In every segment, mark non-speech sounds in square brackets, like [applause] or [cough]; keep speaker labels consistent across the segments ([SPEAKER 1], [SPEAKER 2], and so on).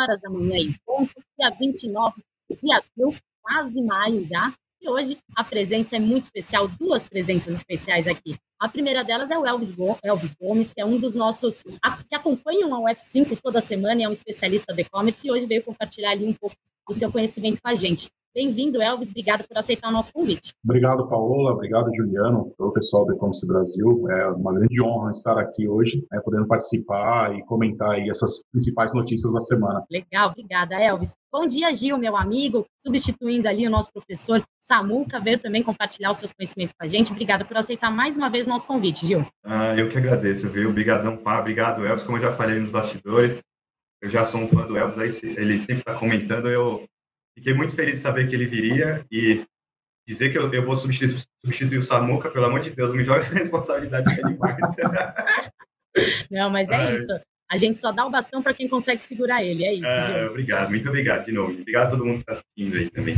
[SPEAKER 1] horas da manhã em ponto, dia 29 de abril, quase maio já. E hoje a presença é muito especial, duas presenças especiais aqui. A primeira delas é o Elvis, Gomes, que é um dos nossos que acompanham a UF5 toda semana é um especialista de e-commerce e hoje veio compartilhar ali um pouco do seu conhecimento com a gente. Bem-vindo, Elvis. Obrigado por aceitar o nosso convite.
[SPEAKER 2] Obrigado, Paola. Obrigado, Juliano, todo o pessoal do E-Commerce Brasil. É uma grande honra estar aqui hoje, né, podendo participar e comentar aí essas principais notícias da semana.
[SPEAKER 1] Legal, obrigada, Elvis. Bom dia, Gil, meu amigo, substituindo ali o nosso professor Samuca, veio também compartilhar os seus conhecimentos com a gente. Obrigada por aceitar mais uma vez o nosso convite, Gil.
[SPEAKER 3] Ah, eu que agradeço, viu? Obrigadão, pá. Obrigado, Elvis. Como eu já falei nos bastidores, eu já sou um fã do Elvis, aí ele sempre está comentando, eu Fiquei muito feliz de saber que ele viria e dizer que eu, eu vou substituir, substituir o Samuca, pelo amor de Deus, me joga essa [laughs] responsabilidade demais. [laughs]
[SPEAKER 1] Não, mas é mas... isso. A gente só dá o bastão para quem consegue segurar ele, é isso.
[SPEAKER 3] É, obrigado, muito obrigado de novo. Obrigado a todo mundo que está assistindo aí também.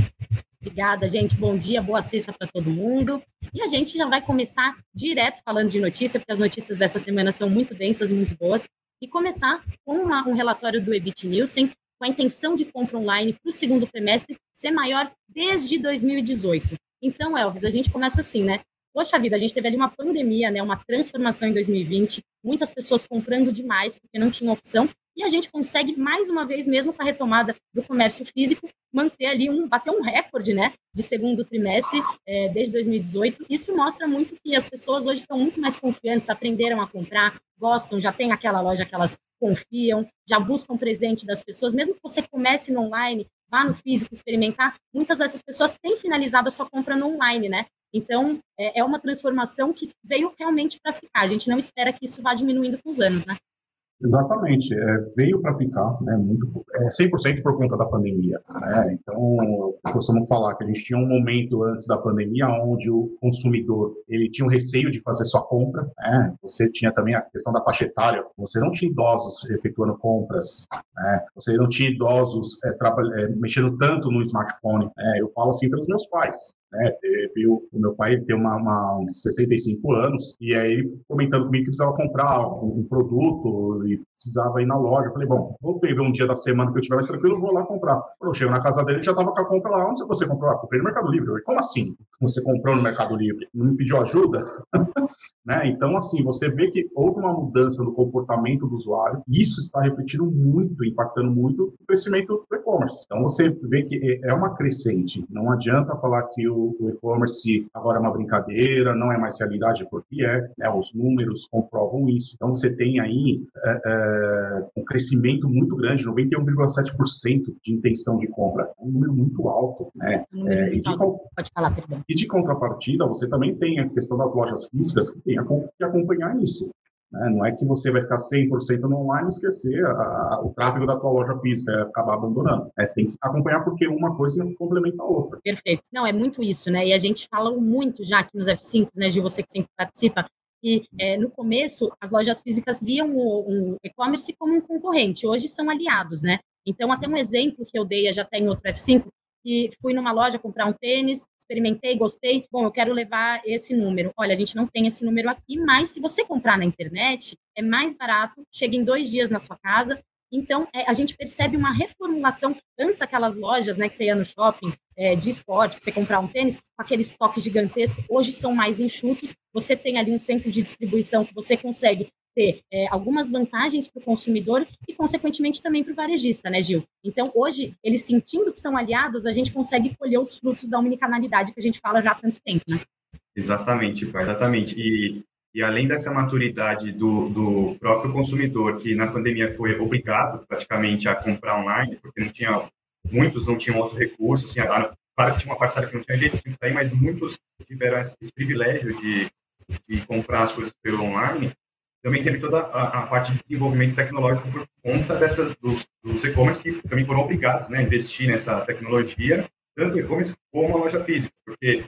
[SPEAKER 1] Obrigada, gente. Bom dia, boa sexta para todo mundo. E a gente já vai começar direto falando de notícia, porque as notícias dessa semana são muito densas e muito boas. E começar com uma, um relatório do Ebit Nielsen, com a intenção de compra online para o segundo trimestre ser maior desde 2018. Então, Elvis, a gente começa assim, né? Poxa vida, a gente teve ali uma pandemia, né, uma transformação em 2020, muitas pessoas comprando demais porque não tinha opção, e a gente consegue mais uma vez, mesmo com a retomada do comércio físico, manter ali um, bater um recorde, né, de segundo trimestre é, desde 2018. Isso mostra muito que as pessoas hoje estão muito mais confiantes, aprenderam a comprar, gostam, já tem aquela loja que elas confiam, já buscam presente das pessoas, mesmo que você comece no online, vá no físico experimentar, muitas dessas pessoas têm finalizado a sua compra no online, né? Então, é, é uma transformação que veio realmente para ficar. A gente não espera que isso vá diminuindo com os anos, né?
[SPEAKER 2] Exatamente, é, veio para ficar, né, muito, é, 100% por conta da pandemia. Né? Então, eu costumo falar que a gente tinha um momento antes da pandemia onde o consumidor ele tinha um receio de fazer sua compra. Né? Você tinha também a questão da faixa etária, você não tinha idosos efetuando compras, né? você não tinha idosos é, é mexendo tanto no smartphone. Né? Eu falo assim pelos meus pais. Né, teve o, o, meu pai tem uma, uma, uns 65 anos, e aí comentando comigo que precisava comprar um, um produto e precisava ir na loja. Eu falei, bom, vou pegar um dia da semana que eu estiver mais tranquilo, vou lá comprar. Eu chego na casa dele, já estava com a compra lá. Onde você comprou? Ah, comprei no Mercado Livre. Falei, como assim? Você comprou no Mercado Livre? Não me pediu ajuda? [laughs] né? Então, assim, você vê que houve uma mudança no comportamento do usuário, e isso está refletindo muito, impactando muito o crescimento do e-commerce. Então, você vê que é, é uma crescente. Não adianta falar que o, o e-commerce agora é uma brincadeira, não é mais realidade, porque é. Né? Os números comprovam isso. Então, você tem aí é, é, um crescimento muito grande, 91,7% de intenção de compra. É um número muito alto. Né?
[SPEAKER 1] É, e de, Pode falar, perdão.
[SPEAKER 2] E de contrapartida, você também tem a questão das lojas físicas que tem que acompanhar isso. Né? Não é que você vai ficar 100% no online e esquecer a, a, o tráfego da tua loja física acabar abandonando. É, tem que acompanhar porque uma coisa complementa a outra.
[SPEAKER 1] Perfeito. Não, é muito isso, né? E a gente fala muito já aqui nos F5, né, de você que sempre participa, que é, no começo as lojas físicas viam o, o e-commerce como um concorrente, hoje são aliados, né? Então, até um exemplo que eu dei já tem outro F5, que fui numa loja comprar um tênis, experimentei, gostei, bom, eu quero levar esse número. Olha, a gente não tem esse número aqui, mas se você comprar na internet, é mais barato, chega em dois dias na sua casa. Então, é, a gente percebe uma reformulação. Antes, aquelas lojas né, que você ia no shopping é, de esporte, você comprar um tênis, com aquele estoque gigantesco, hoje são mais enxutos. Você tem ali um centro de distribuição que você consegue ter é, algumas vantagens para o consumidor e, consequentemente, também para o varejista, né, Gil? Então, hoje, eles sentindo que são aliados, a gente consegue colher os frutos da unicanalidade que a gente fala já há tanto tempo, né?
[SPEAKER 3] Exatamente, exatamente. E, e além dessa maturidade do, do próprio consumidor, que na pandemia foi obrigado praticamente a comprar online, porque não tinha, muitos não tinham outro recurso, assim, claro que tinha uma parcela que não tinha jeito de sair, mas muitos tiveram esse, privilégio de, de comprar as coisas pelo online, também teve toda a, a, parte de desenvolvimento tecnológico por conta dessas, dos, dos e-commerce que também foram obrigados né, a investir nessa tecnologia, tanto e-commerce como a loja física, porque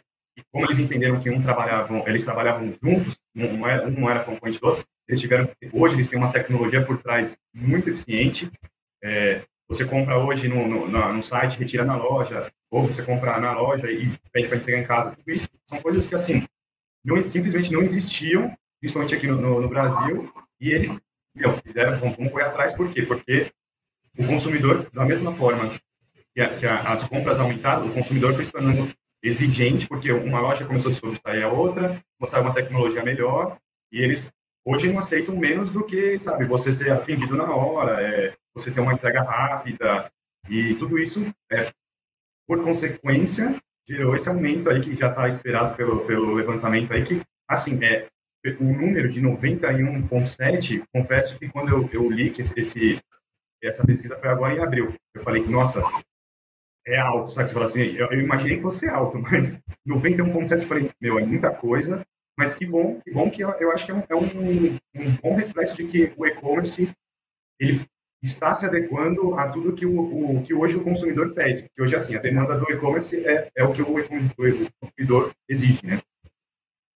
[SPEAKER 3] como eles entenderam que um trabalhavam, eles trabalhavam juntos, um era, não era concorrente do outro, eles tiveram, hoje eles têm uma tecnologia por trás muito eficiente, é, você compra hoje no, no, no, site, retira na loja, ou você compra na loja e pede para entregar em casa. Tudo isso são coisas que, assim, não, simplesmente não existiam principalmente aqui no, no, no Brasil, e eles meu, fizeram, vamos, vamos correr atrás, por quê? Porque o consumidor, da mesma forma que, a, que a, as compras aumentaram, o consumidor foi se tornando exigente, porque uma loja começou a sobressair a outra, mostrar uma tecnologia melhor, e eles hoje não aceitam menos do que, sabe, você ser atendido na hora, é, você ter uma entrega rápida, e tudo isso, é, por consequência, gerou esse aumento aí que já está esperado pelo, pelo levantamento aí, que, assim, é, o número de 91,7, confesso que quando eu, eu li que esse, esse, essa pesquisa foi agora em abril, eu falei, nossa, é alto, sabe? Você fala assim, eu, eu imaginei que fosse alto, [laughs] mas 91,7 eu falei, meu, é muita coisa, mas que bom, que bom que eu, eu acho que é, um, é um, um, bom reflexo de que o e-commerce ele está se adequando a tudo que o, o, que hoje o consumidor pede. Que hoje assim a demanda do e-commerce é, é o que o, o consumidor exige, né?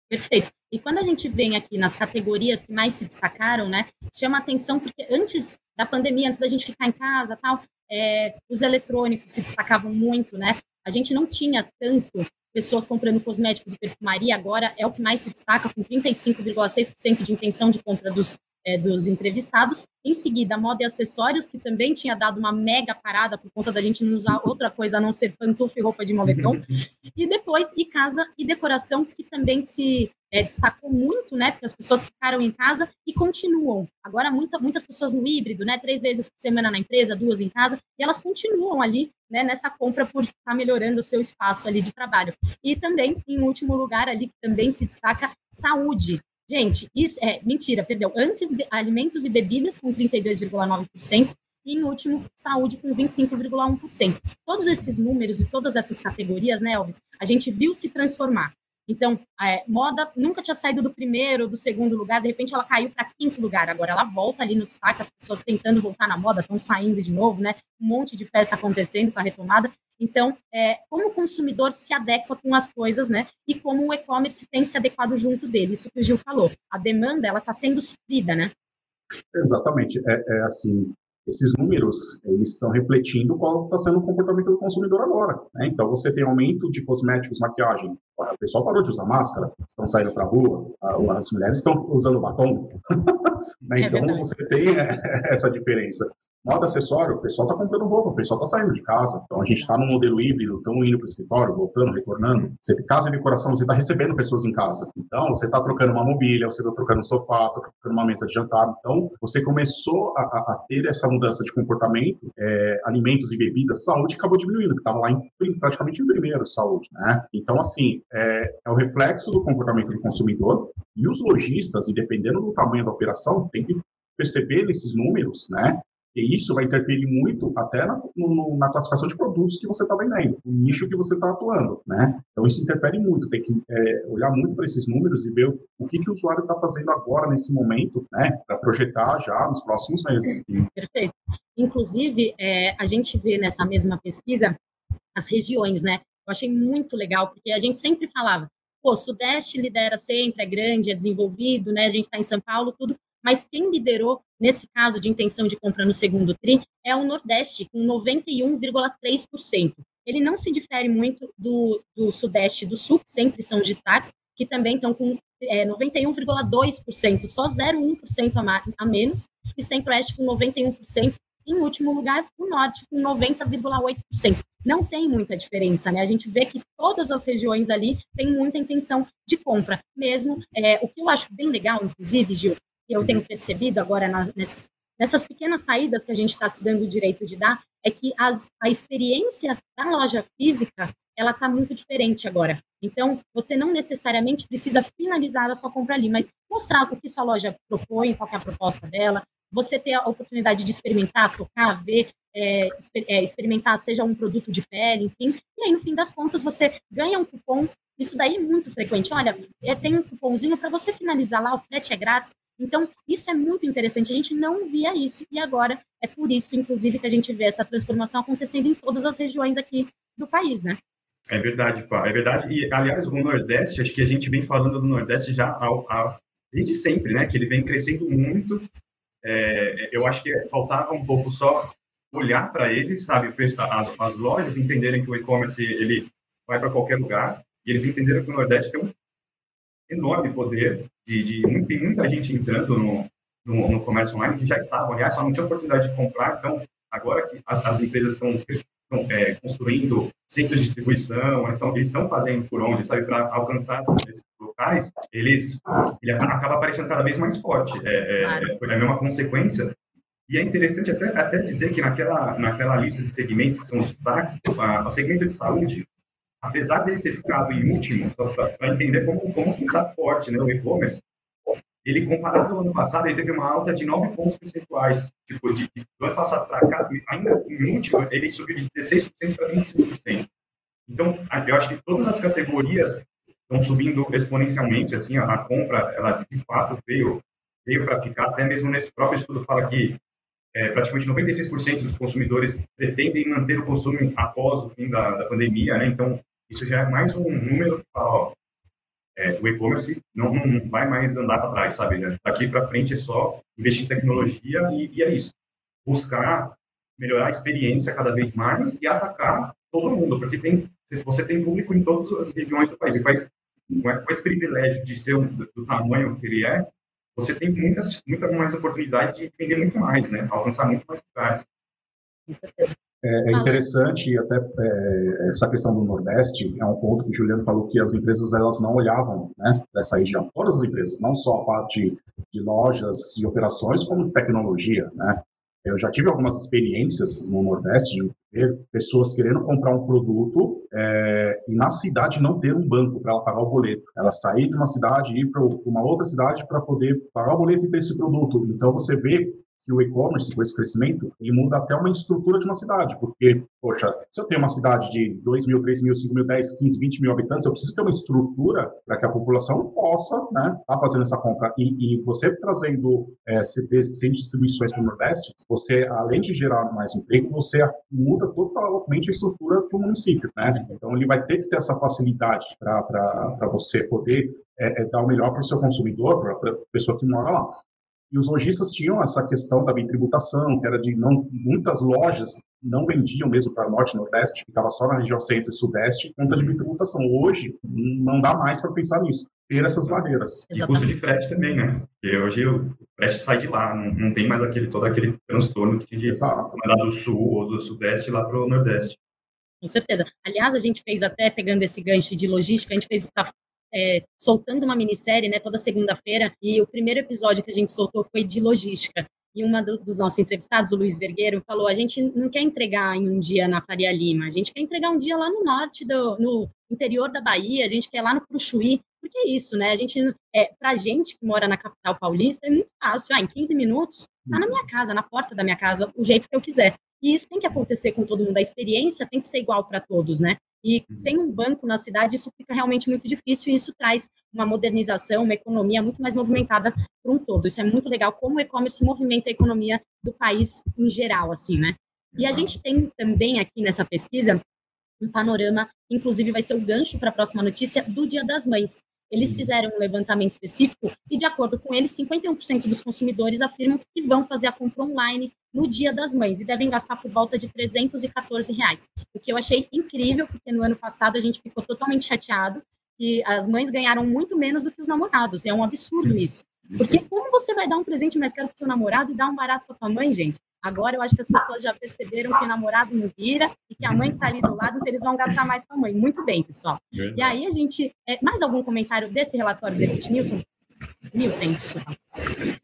[SPEAKER 1] Perfeito. E quando a gente vem aqui nas categorias que mais se destacaram, né, chama atenção porque antes da pandemia, antes da gente ficar em casa, tal, é, os eletrônicos se destacavam muito, né? A gente não tinha tanto pessoas comprando cosméticos e perfumaria, agora é o que mais se destaca, com 35,6% de intenção de compra dos, é, dos entrevistados. Em seguida, moda e acessórios, que também tinha dado uma mega parada por conta da gente não usar outra coisa a não ser pantufa e roupa de moletom. [laughs] E depois, e casa e decoração, que também se é, destacou muito, né? Porque as pessoas ficaram em casa e continuam. Agora, muita, muitas pessoas no híbrido, né? Três vezes por semana na empresa, duas em casa, e elas continuam ali, né? Nessa compra por estar melhorando o seu espaço ali de trabalho. E também, em último lugar, ali que também se destaca saúde. Gente, isso é mentira, perdeu. Antes, alimentos e bebidas com 32,9%. E, em último, saúde com 25,1%. Todos esses números e todas essas categorias, né, Elvis, a gente viu se transformar. Então, é, moda nunca tinha saído do primeiro, do segundo lugar, de repente ela caiu para quinto lugar. Agora ela volta ali no destaque, as pessoas tentando voltar na moda, estão saindo de novo, né? Um monte de festa acontecendo com a retomada. Então, é, como o consumidor se adequa com as coisas, né? E como o e-commerce tem se adequado junto dele. Isso que o Gil falou. A demanda, ela está sendo suprida, né?
[SPEAKER 2] Exatamente. É, é assim, esses números eles estão refletindo qual está sendo o comportamento do consumidor agora. Né? Então, você tem aumento de cosméticos, maquiagem. O pessoal parou de usar máscara, estão saindo para a rua, as mulheres estão usando batom. [laughs] né? É então, você tem [laughs] essa diferença. Moda acessório, o pessoal está comprando roupa, o pessoal está saindo de casa. Então a gente está no modelo híbrido, estão indo para o escritório, voltando, retornando. Você tem casa de decoração, você está recebendo pessoas em casa. Então você está trocando uma mobília, você está trocando um sofá, está trocando uma mesa de jantar. Então você começou a, a ter essa mudança de comportamento, é, alimentos e bebidas, saúde acabou diminuindo, que estava lá em, praticamente em primeiro, saúde, né? Então assim é, é o reflexo do comportamento do consumidor e os lojistas, e dependendo do tamanho da operação, tem que perceber esses números, né? E isso vai interferir muito até na, no, na classificação de produtos que você está vendendo, o nicho que você está atuando, né? Então isso interfere muito, tem que é, olhar muito para esses números e ver o, o que, que o usuário está fazendo agora nesse momento, né? Para projetar já nos próximos meses.
[SPEAKER 1] Perfeito. Inclusive, é, a gente vê nessa mesma pesquisa as regiões, né? Eu achei muito legal, porque a gente sempre falava, pô, Sudeste lidera sempre, é grande, é desenvolvido, né? A gente está em São Paulo, tudo, mas quem liderou nesse caso de intenção de compra no segundo TRI é o Nordeste, com 91,3%. Ele não se difere muito do, do Sudeste e do Sul, que sempre são os destaques, que também estão com é, 91,2%, só 0,1% a, a menos, e Centro-Oeste com 91%, em último lugar, o Norte com 90,8%. Não tem muita diferença, né? A gente vê que todas as regiões ali têm muita intenção de compra. Mesmo, é, o que eu acho bem legal, inclusive, Gil, eu tenho percebido agora na, nessas, nessas pequenas saídas que a gente está se dando o direito de dar, é que as, a experiência da loja física ela está muito diferente agora. Então, você não necessariamente precisa finalizar a sua compra ali, mas mostrar o que sua loja propõe, qual é a proposta dela, você ter a oportunidade de experimentar, tocar, ver, é, é, experimentar, seja um produto de pele, enfim, e aí, no fim das contas, você ganha um cupom. Isso daí é muito frequente. Olha, é, tem um cupomzinho para você finalizar lá, o frete é grátis. Então, isso é muito interessante. A gente não via isso e agora é por isso, inclusive, que a gente vê essa transformação acontecendo em todas as regiões aqui do país, né?
[SPEAKER 3] É verdade, pá, é verdade. E, aliás, o Nordeste, acho que a gente vem falando do Nordeste já ao, desde sempre, né? Que ele vem crescendo muito. É, eu acho que faltava um pouco só olhar para ele, sabe? As, as lojas entenderem que o e-commerce ele vai para qualquer lugar e eles entenderam que o Nordeste tem um enorme poder de, de tem muita gente entrando no, no, no, comércio online que já estava, aliás, só não tinha oportunidade de comprar, então agora que as, as empresas estão, é, construindo centros de distribuição, eles estão, eles estão fazendo por onde, sabe, para alcançar esses locais, eles, ele acaba aparecendo cada vez mais forte. É, é, foi a mesma consequência. E é interessante até, até dizer que naquela, naquela lista de segmentos que são os destaques, a, o segmento de saúde, apesar dele ter ficado em último, para entender como, como que está forte né, o e-commerce, ele, comparado ao ano passado, ele teve uma alta de 9 pontos percentuais. Tipo, de, do ano passado para cá, ainda em último, ele subiu de 16% para 25%. Então, eu acho que todas as categorias estão subindo exponencialmente, assim, a, a compra, ela de fato veio, veio para ficar, até mesmo nesse próprio estudo fala que é, praticamente 96% dos consumidores pretendem manter o consumo após o fim da, da pandemia, né? Então, isso já é mais um número que é, o e-commerce não, não, vai mais andar para trás, sabe? Né? Daqui para frente é só investir em tecnologia e, e, é isso. Buscar melhorar a experiência cada vez mais e atacar todo mundo, porque tem, você tem público em todas as regiões do país. E país, com esse privilégio de ser um, do tamanho que ele é, você tem muitas, muita mais oportunidade de vender muito mais, né? Alcançar muito mais lugares.
[SPEAKER 2] É, é interessante até é, essa questão do Nordeste é um ponto que o Juliano falou que as empresas elas não olhavam né, para essa região. Todas as empresas, não só a parte de lojas e operações, como de tecnologia, né? Eu já tive algumas experiências no Nordeste de ver pessoas querendo comprar um produto é, e na cidade não ter um banco para ela pagar o boleto. Ela sair de uma cidade e ir para uma outra cidade para poder pagar o boleto e ter esse produto. Então você vê que o e-commerce, com esse crescimento, ele muda até uma estrutura de uma cidade, porque, poxa, se eu tenho uma cidade de 2 mil, 3 mil, 5 mil, 10, 15, 20 mil habitantes, eu preciso ter uma estrutura para que a população possa né, tá fazendo essa compra. E, e você trazendo é, CDs sem distribuições para o Nordeste, você, além de gerar mais emprego, você muda totalmente a estrutura do município. Né? Então, ele vai ter que ter essa facilidade para você poder é, é, dar o melhor para o seu consumidor, para a pessoa que mora lá. E os lojistas tinham essa questão da bitributação, que era de não muitas lojas não vendiam mesmo para norte e nordeste, ficava só na região centro e sudeste, conta de bitributação. Hoje não dá mais para pensar nisso, ter essas barreiras.
[SPEAKER 3] E custo de frete também, né? Porque hoje o frete sai de lá, não, não tem mais aquele todo aquele transtorno que de mandar do sul ou do sudeste lá para o nordeste.
[SPEAKER 1] Com certeza. Aliás, a gente fez até, pegando esse gancho de logística, a gente fez é, soltando uma minissérie, né, toda segunda-feira, e o primeiro episódio que a gente soltou foi de logística. E uma do, dos nossos entrevistados, o Luiz Vergueiro, falou: a gente não quer entregar em um dia na Faria Lima, a gente quer entregar um dia lá no norte, do, no interior da Bahia, a gente quer lá no Cruxuí, porque é isso, né? A gente, é, pra gente que mora na capital paulista, é muito fácil. Ah, em 15 minutos, tá na minha casa, na porta da minha casa, o jeito que eu quiser. E isso tem que acontecer com todo mundo. A experiência tem que ser igual para todos, né? E uhum. sem um banco na cidade, isso fica realmente muito difícil e isso traz uma modernização, uma economia muito mais movimentada para um todo. Isso é muito legal, como o e-commerce movimenta a economia do país em geral, assim, né? E a gente tem também aqui nessa pesquisa um panorama, inclusive vai ser o gancho para a próxima notícia, do Dia das Mães. Eles uhum. fizeram um levantamento específico e, de acordo com eles, 51% dos consumidores afirmam que vão fazer a compra online no Dia das Mães e devem gastar por volta de 314 reais. O que eu achei incrível, porque no ano passado a gente ficou totalmente chateado e as mães ganharam muito menos do que os namorados. É um absurdo isso. Porque como você vai dar um presente mais caro para o seu namorado e dar um barato para tua mãe, gente? Agora eu acho que as pessoas já perceberam que o namorado não vira e que a mãe está ali do lado, então eles vão gastar mais com a mãe. Muito bem, pessoal. Verdade. E aí a gente. É, mais algum comentário desse relatório do Nilson? Nilson, desculpa.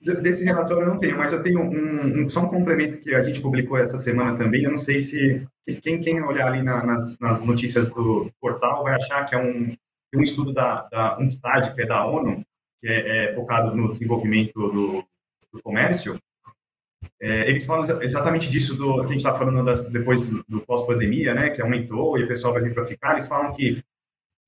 [SPEAKER 3] Desse relatório eu não tenho, mas eu tenho um, um, só um complemento que a gente publicou essa semana também. Eu não sei se quem, quem olhar ali na, nas, nas, notícias do portal vai achar que é um, um estudo da, da UNCTAD, que é da ONU, que é, é focado no desenvolvimento do, do comércio. É, eles falam exatamente disso do que a gente está falando das, depois do pós-pandemia, né, que aumentou e o pessoal vai vir para ficar. Eles falam que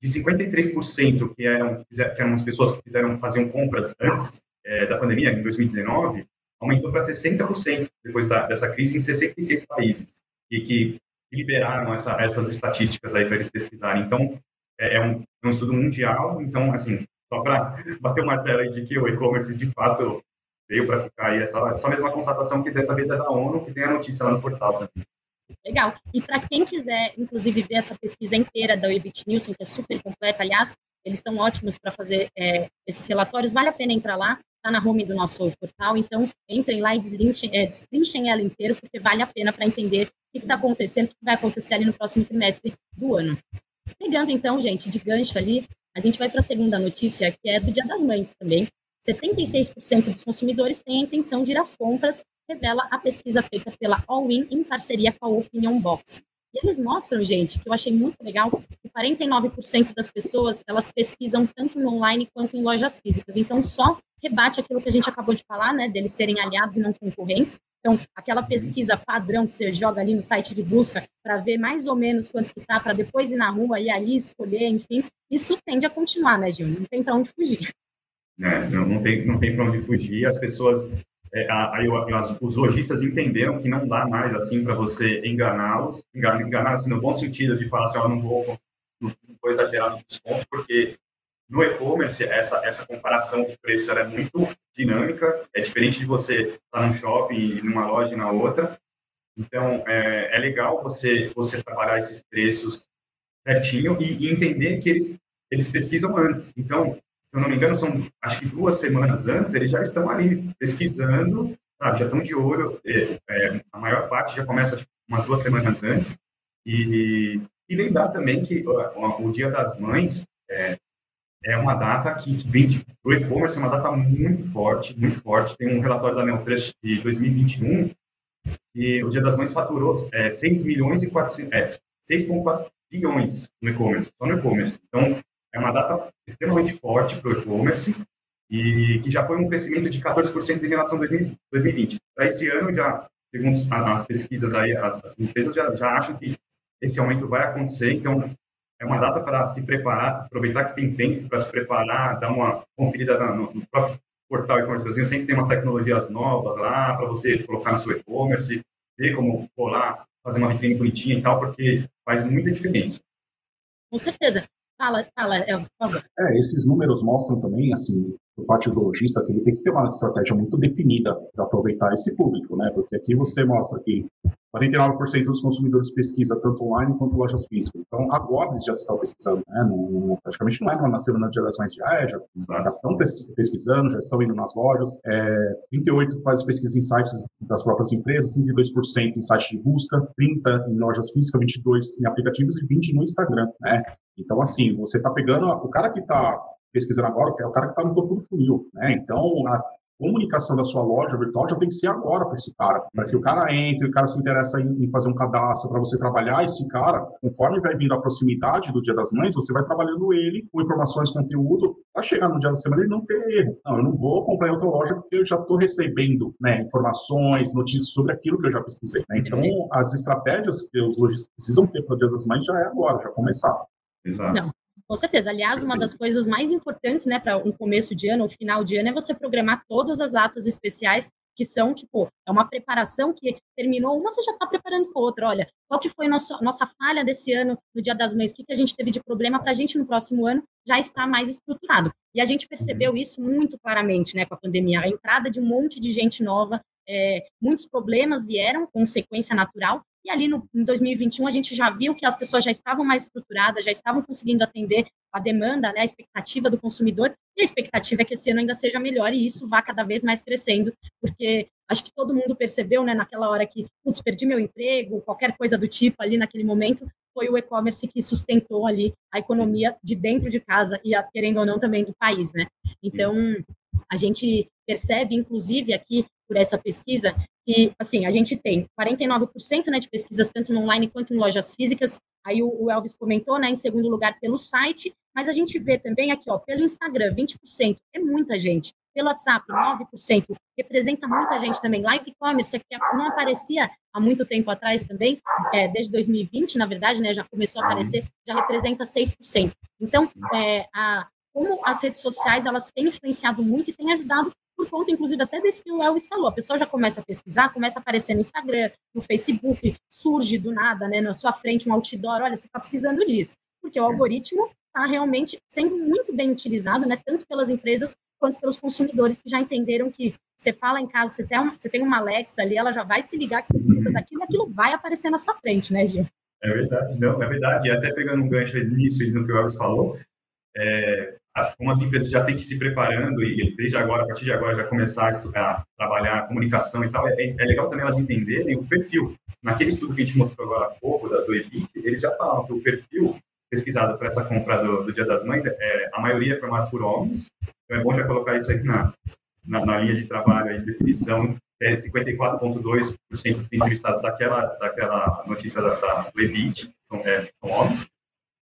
[SPEAKER 3] de 53% que eram, que eram as pessoas que fizeram, faziam compras antes é, da pandemia, em 2019, aumentou para 60% depois da, dessa crise em 66 países, e que liberaram essa, essas estatísticas aí para eles pesquisarem. Então, é, é, um, é um estudo mundial, então, assim, só para [laughs] bater o martelo aí de que o e-commerce, de fato, veio para ficar aí, é só, só mesmo a constatação que dessa vez é da ONU, que tem a notícia lá no portal também.
[SPEAKER 1] Legal. E para quem quiser, inclusive, ver essa pesquisa inteira da Webit Nielsen, que é super completa, aliás, eles são ótimos para fazer é, esses relatórios, vale a pena entrar lá. está na home do nosso portal, então entrem lá e deslinchem, é, destrinchem ela inteiro, porque vale a pena para entender o que está acontecendo, o que vai acontecer ali no próximo trimestre do ano. Pegando então, gente, de gancho ali, a gente vai para a segunda notícia, que é do Dia das Mães também. 76% dos consumidores têm a intenção de ir às compras, revela a pesquisa feita pela Allwin em parceria com a Opinion Box. E eles mostram, gente, que eu achei muito legal, que 49% das pessoas, elas pesquisam tanto no online quanto em lojas físicas. Então, só rebate aquilo que a gente acabou de falar, né, deles serem aliados e não concorrentes. Então, aquela pesquisa padrão que você joga ali no site de busca para ver mais ou menos quanto que tá, para depois ir na rua e ali escolher, enfim, isso tende a continuar, né, Gil? Não tem para onde fugir.
[SPEAKER 3] É, não, não, tem, não tem para onde fugir. As pessoas é, aí os lojistas entenderam que não dá mais assim para você enganá-los, enganar, enganar assim, no bom sentido de falar assim, eu não vou, não vou exagerar no desconto, porque no e-commerce essa, essa comparação de preço é muito dinâmica, é diferente de você estar tá num shopping, numa loja e na outra. Então, é, é legal você, você trabalhar esses preços certinho e, e entender que eles, eles pesquisam antes. Então, eu não me engano, são acho que duas semanas antes, eles já estão ali pesquisando, sabe, já estão de olho. É, é, a maior parte já começa tipo, umas duas semanas antes. E, e lembrar também que o, o Dia das Mães é, é uma data que, que vem de, do e-commerce, é uma data muito forte, muito forte. Tem um relatório da Neotrust de 2021 e o Dia das Mães faturou é, 6 milhões e 400, é, 6,4 bilhões no e-commerce, só no e-commerce. Então, é uma data extremamente forte para o e-commerce e que já foi um crescimento de 14% em relação a 2020. Para esse ano, já, segundo as pesquisas aí, as, as empresas já, já acham que esse aumento vai acontecer, então é uma data para se preparar, aproveitar que tem tempo para se preparar, dar uma conferida no, no próprio portal e-commerce Brasil, sempre tem umas tecnologias novas lá para você colocar no seu e-commerce, ver como colar, fazer uma vitrine bonitinha e tal, porque faz muita diferença.
[SPEAKER 1] Com certeza. Fala, fala, Elvis, por favor.
[SPEAKER 2] É, esses números mostram também, assim, por parte do lojista, que ele tem que ter uma estratégia muito definida para aproveitar esse público, né? Porque aqui você mostra que 49% dos consumidores pesquisa tanto online quanto lojas físicas. Então, agora eles já estão pesquisando, né? Praticamente não é na de Dia das já é, já, já estão pesquisando, já estão indo nas lojas. É, 38% faz pesquisa em sites das próprias empresas, 32% em sites de busca, 30% em lojas físicas, 22% em aplicativos e 20% no Instagram, né? Então, assim, você está pegando o cara que está pesquisando agora, é o cara que está no topo do funil, né? Então, a, comunicação da sua loja virtual já tem que ser agora para esse cara, para que o cara entre, o cara se interessa em, em fazer um cadastro, para você trabalhar esse cara, conforme vai vindo a proximidade do Dia das Mães, você vai trabalhando ele com informações, conteúdo, para chegar no dia da semana e não ter erro. Não, eu não vou comprar em outra loja porque eu já estou recebendo né, informações, notícias sobre aquilo que eu já pesquisei. Né? Então, as estratégias que os lojistas precisam ter para o Dia das Mães já é agora, já começar.
[SPEAKER 1] Exato. Não. Com certeza. Aliás, uma das coisas mais importantes, né, para um começo de ano ou final de ano é você programar todas as datas especiais que são, tipo, é uma preparação que terminou uma, você já está preparando para outra. Olha, qual que foi a nossa, nossa falha desse ano no Dia das Mães? O que, que a gente teve de problema para a gente no próximo ano já está mais estruturado. E a gente percebeu uhum. isso muito claramente, né, com a pandemia. A entrada de um monte de gente nova, é, muitos problemas vieram, consequência natural, e ali no, em 2021 a gente já viu que as pessoas já estavam mais estruturadas, já estavam conseguindo atender a demanda, né, a expectativa do consumidor, e a expectativa é que esse ano ainda seja melhor e isso vá cada vez mais crescendo, porque acho que todo mundo percebeu, né, naquela hora que, putz, perdi meu emprego, qualquer coisa do tipo ali naquele momento, foi o e-commerce que sustentou ali a economia de dentro de casa e, querendo ou não, também do país, né? Então, a gente percebe, inclusive, aqui por essa pesquisa, que, assim, a gente tem 49% né, de pesquisas tanto no online quanto em lojas físicas, aí o, o, Elvis comentou, né, em segundo lugar pelo site, mas a gente vê também aqui, ó, pelo Instagram, 20%, é muita gente, pelo WhatsApp, 9%, representa muita gente também, live commerce, que não aparecia há muito tempo atrás também, é, desde 2020, na verdade, né, já começou a aparecer, já representa 6%. Então, é, a, como as redes sociais, elas têm influenciado muito e têm ajudado por conta, inclusive, até desse que o Elvis falou. A pessoa já começa a pesquisar, começa a aparecer no Instagram, no Facebook, surge do nada, né, na sua frente um outdoor, olha, você está precisando disso. Porque o algoritmo está realmente sendo muito bem utilizado, né, tanto pelas empresas quanto pelos consumidores que já entenderam que você fala em casa, você tem uma, você tem uma Alexa ali, ela já vai se ligar que você precisa daquilo e aquilo vai aparecer na sua frente, né, Gil?
[SPEAKER 3] É verdade, não, é verdade. E até pegando um gancho nisso e no que o Elvis falou, é, como as empresas já têm que ir se preparando e desde agora, a partir de agora, já começar a, estudar, trabalhar a comunicação e tal, é, é, legal também elas entenderem o perfil. Naquele estudo que a gente mostrou agora há pouco, da, do EBIT, eles já falam que o perfil pesquisado para essa compra do, do, Dia das Mães, é, a maioria é formada por homens, então é bom já colocar isso aí na, na, na linha de trabalho, de definição, é 54,2% dos entrevistados daquela, daquela notícia da, da, do EBIT são, é, são homens,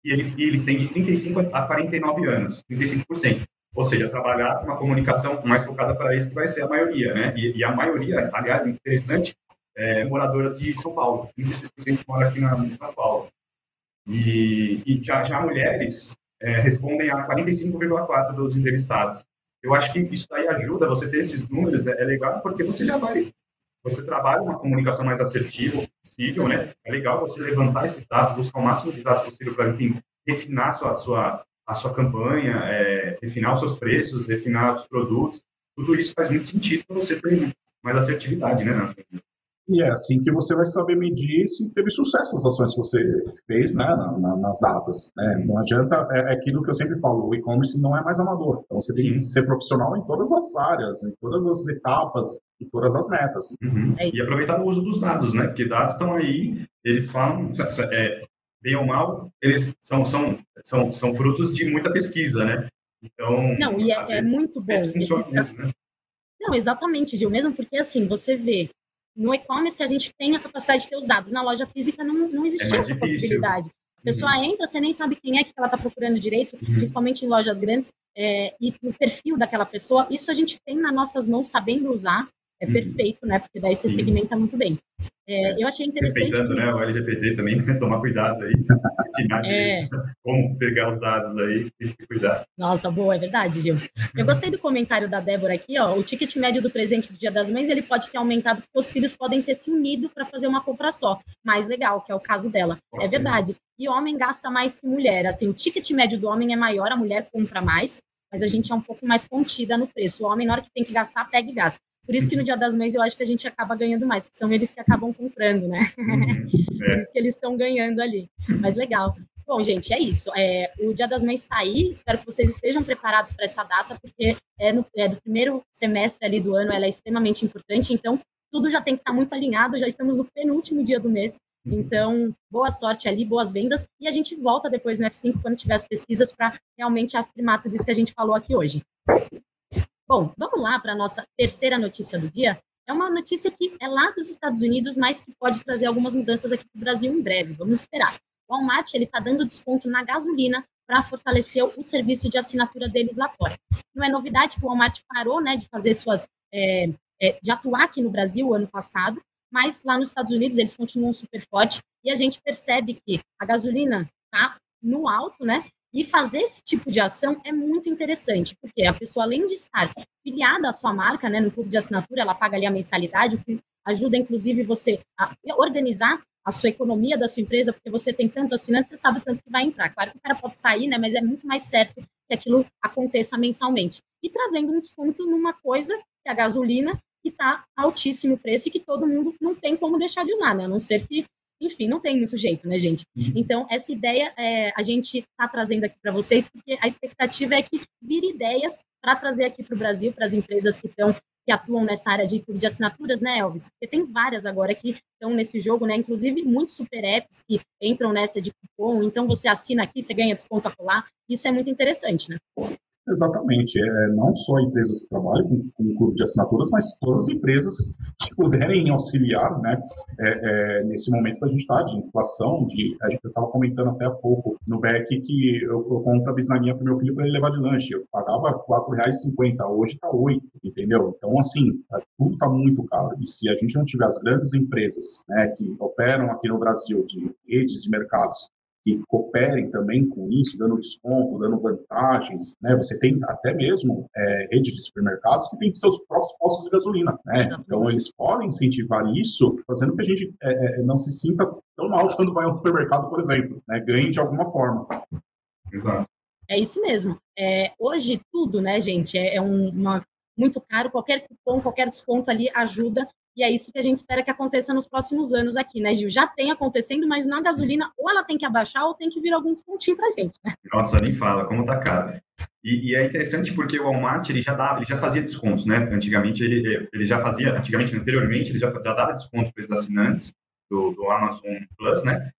[SPEAKER 3] e eles, e eles têm de 35 a 49 anos, 35%. Ou seja, trabalhar uma comunicação mais focada para isso que vai ser a maioria, né? E, e a maioria, aliás, interessante, é moradora de São Paulo, 36% mora aqui na, em São Paulo. E, e já, já mulheres é, respondem a 45,4% dos entrevistados. Eu acho que isso aí ajuda você ter esses números, é, é legal, porque você já vai você trabalha uma comunicação mais assertiva possível, né? É legal você levantar esses dados, buscar o máximo de dados possível para, enfim, refinar a sua, a sua, a sua campanha, é, refinar os seus preços, refinar os produtos. Tudo isso faz muito sentido para você ter mais assertividade, né?
[SPEAKER 2] E é assim que você vai saber medir se teve sucesso as ações que você fez né, na, na, nas datas. Né? Não adianta, é, é, aquilo que eu sempre falo, o e-commerce não é mais amador. Então você tem Sim. que ser profissional em todas as áreas, em todas as etapas, e todas as metas.
[SPEAKER 3] Uhum. É e aproveitar o uso dos dados, né? Porque dados estão aí, eles falam, é, bem ou mal, eles são, são, são, são frutos de muita pesquisa, né?
[SPEAKER 1] Então, não, e é, é muito bom. Funciona mesmo, né? Não, exatamente, Gil, mesmo porque assim, você vê no e-commerce, a gente tem a capacidade de ter os dados. Na loja física, não, não existia é essa difícil. possibilidade. A pessoa uhum. entra, você nem sabe quem é que ela está procurando direito, uhum. principalmente em lojas grandes, é, e o perfil daquela pessoa. Isso a gente tem nas nossas mãos, sabendo usar, é uhum. perfeito, né? Porque daí você Sim. segmenta muito bem. É, eu achei interessante.
[SPEAKER 3] Respeitando que... né, o LGPD também, né, [laughs] tomar cuidado aí, é. [laughs] como pegar os dados aí, tem que cuidar.
[SPEAKER 1] Nossa, boa, é verdade, Gil. Eu gostei do comentário da Débora aqui, ó. O ticket médio do presente do Dia das Mães ele pode ter aumentado porque os filhos podem ter se unido para fazer uma compra só. Mais legal, que é o caso dela. Nossa, é verdade. E homem gasta mais que mulher. Assim, o ticket médio do homem é maior, a mulher compra mais, mas a gente é um pouco mais contida no preço. O homem, na hora que tem que gastar, pega e gasta. Por isso que no Dia das Mães eu acho que a gente acaba ganhando mais, porque são eles que acabam comprando, né? Uhum, [laughs] é. Por isso que eles estão ganhando ali. Mas legal. Bom, gente, é isso. É, o Dia das Mães está aí. Espero que vocês estejam preparados para essa data, porque é, no, é do primeiro semestre ali do ano, ela é extremamente importante. Então, tudo já tem que estar tá muito alinhado. Já estamos no penúltimo dia do mês. Uhum. Então, boa sorte ali, boas vendas. E a gente volta depois no F5 quando tiver as pesquisas para realmente afirmar tudo isso que a gente falou aqui hoje. Bom, vamos lá para a nossa terceira notícia do dia. É uma notícia que é lá dos Estados Unidos, mas que pode trazer algumas mudanças aqui para o Brasil em breve. Vamos esperar. O Walmart está dando desconto na gasolina para fortalecer o serviço de assinatura deles lá fora. Não é novidade que o Walmart parou né, de fazer suas. É, é, de atuar aqui no Brasil ano passado, mas lá nos Estados Unidos eles continuam super forte e a gente percebe que a gasolina está no alto, né? E fazer esse tipo de ação é muito interessante, porque a pessoa, além de estar filiada à sua marca, né, no clube de assinatura, ela paga ali a mensalidade, o que ajuda, inclusive, você a organizar a sua economia da sua empresa, porque você tem tantos assinantes, você sabe tanto que vai entrar. Claro que o cara pode sair, né, mas é muito mais certo que aquilo aconteça mensalmente. E trazendo um desconto numa coisa, que é a gasolina, que está altíssimo preço e que todo mundo não tem como deixar de usar, né? A não ser que enfim, não tem muito jeito, né, gente? Uhum. Então, essa ideia é, a gente está trazendo aqui para vocês, porque a expectativa é que vire ideias para trazer aqui para o Brasil, para as empresas que estão que atuam nessa área de, de assinaturas, né, Elvis? Porque tem várias agora que estão nesse jogo, né? Inclusive muitos super apps que entram nessa de cupom. Então você assina aqui, você ganha desconto lá. Isso é muito interessante, né?
[SPEAKER 2] Exatamente. É, não só empresas que trabalham com, com clube de assinaturas, mas todas as empresas que puderem auxiliar né, é, é, nesse momento que a gente está de inflação, de, a gente estava comentando até há pouco no BEC que eu, eu compro a bisnaguinha para meu filho para ele levar de lanche. Eu pagava R$ 4,50, hoje está 8, entendeu? Então, assim, é, tudo está muito caro. E se a gente não tiver as grandes empresas né, que operam aqui no Brasil de redes de mercados que cooperem também com isso, dando desconto, dando vantagens. Né? Você tem até mesmo é, redes de supermercados que têm seus próprios postos de gasolina. Né? Então, eles podem incentivar isso, fazendo que a gente é, é, não se sinta tão mal quando vai ao supermercado, por exemplo. Né? Ganhe de alguma forma.
[SPEAKER 3] Exato.
[SPEAKER 1] É isso mesmo. É, hoje, tudo, né, gente, é, é um, uma, muito caro. Qualquer cupom, qualquer desconto ali ajuda e é isso que a gente espera que aconteça nos próximos anos aqui, né, Gil? Já tem acontecendo, mas na gasolina ou ela tem que abaixar ou tem que vir algum descontinho pra gente, né?
[SPEAKER 3] Nossa, nem fala, como tá caro. E, e, é interessante porque o Walmart ele já dava, ele já fazia descontos, né? Antigamente ele, ele já fazia, antigamente, anteriormente ele já, já dava desconto para os assinantes do, do Amazon Plus, né?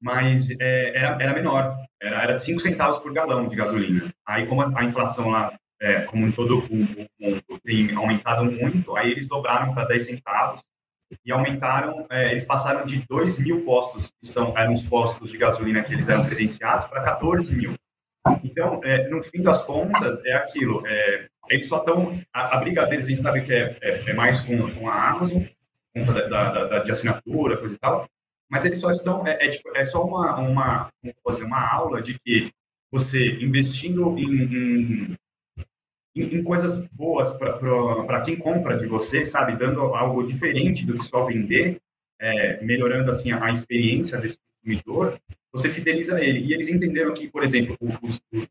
[SPEAKER 3] Mas é, era, era menor, era, era de 5 centavos por galão de gasolina. Aí, como a, a inflação lá, é, como em todo o mundo, tem aumentado muito, aí eles dobraram para 10 centavos e aumentaram, é, eles passaram de 2 mil postos, que são, eram os postos de gasolina que eles eram credenciados, para 14 mil. Então, é, no fim das contas, é aquilo. É, eles só estão. A, a, briga deles, a gente sabe que é, é, é mais com, com, a Amazon, conta da, da, da, de assinatura, coisa e tal, mas eles só estão. É, é, tipo, só uma, uma, dizer, uma aula de que você investindo em, em, em coisas boas para quem compra de você, sabe, dando algo diferente do que só vender, é, melhorando assim a, a experiência desse consumidor, você fideliza ele. E eles entenderam que, por exemplo, os, os,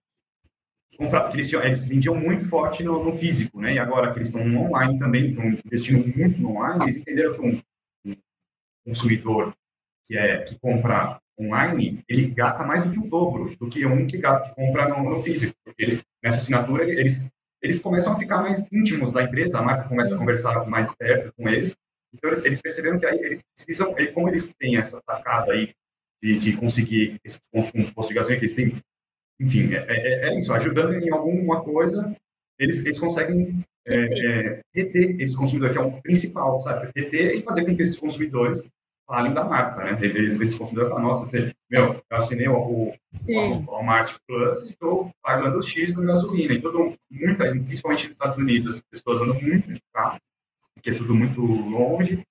[SPEAKER 3] os eles, eles, vendiam muito forte no, no, físico, né? E agora que eles estão no online também, estão investindo muito no online, eles entenderam que um, um consumidor que, é, que compra online, ele gasta mais do que o dobro do que um que, que compra no, no, físico. Porque eles, nessa assinatura, eles, eles começam a ficar mais íntimos da empresa, a marca começa a conversar mais perto com eles. Então, eles, eles perceberam que aí eles precisam, como eles têm essa tacada aí de, de conseguir esse ponto com posto de gasolina que eles têm. Enfim, é, é, é, isso, ajudando em alguma coisa, eles, eles conseguem é, é, reter esse consumidor, que é o principal, sabe? Reter e fazer com que esses consumidores falem da marca, né? Eles, esse consumidor fala, nossa, você, meu, eu assinei o, o, o Walmart Plus e estou pagando X na gasolina. E todo, muita, principalmente nos Estados Unidos, as pessoas andam muito de carro, porque é tudo muito longe,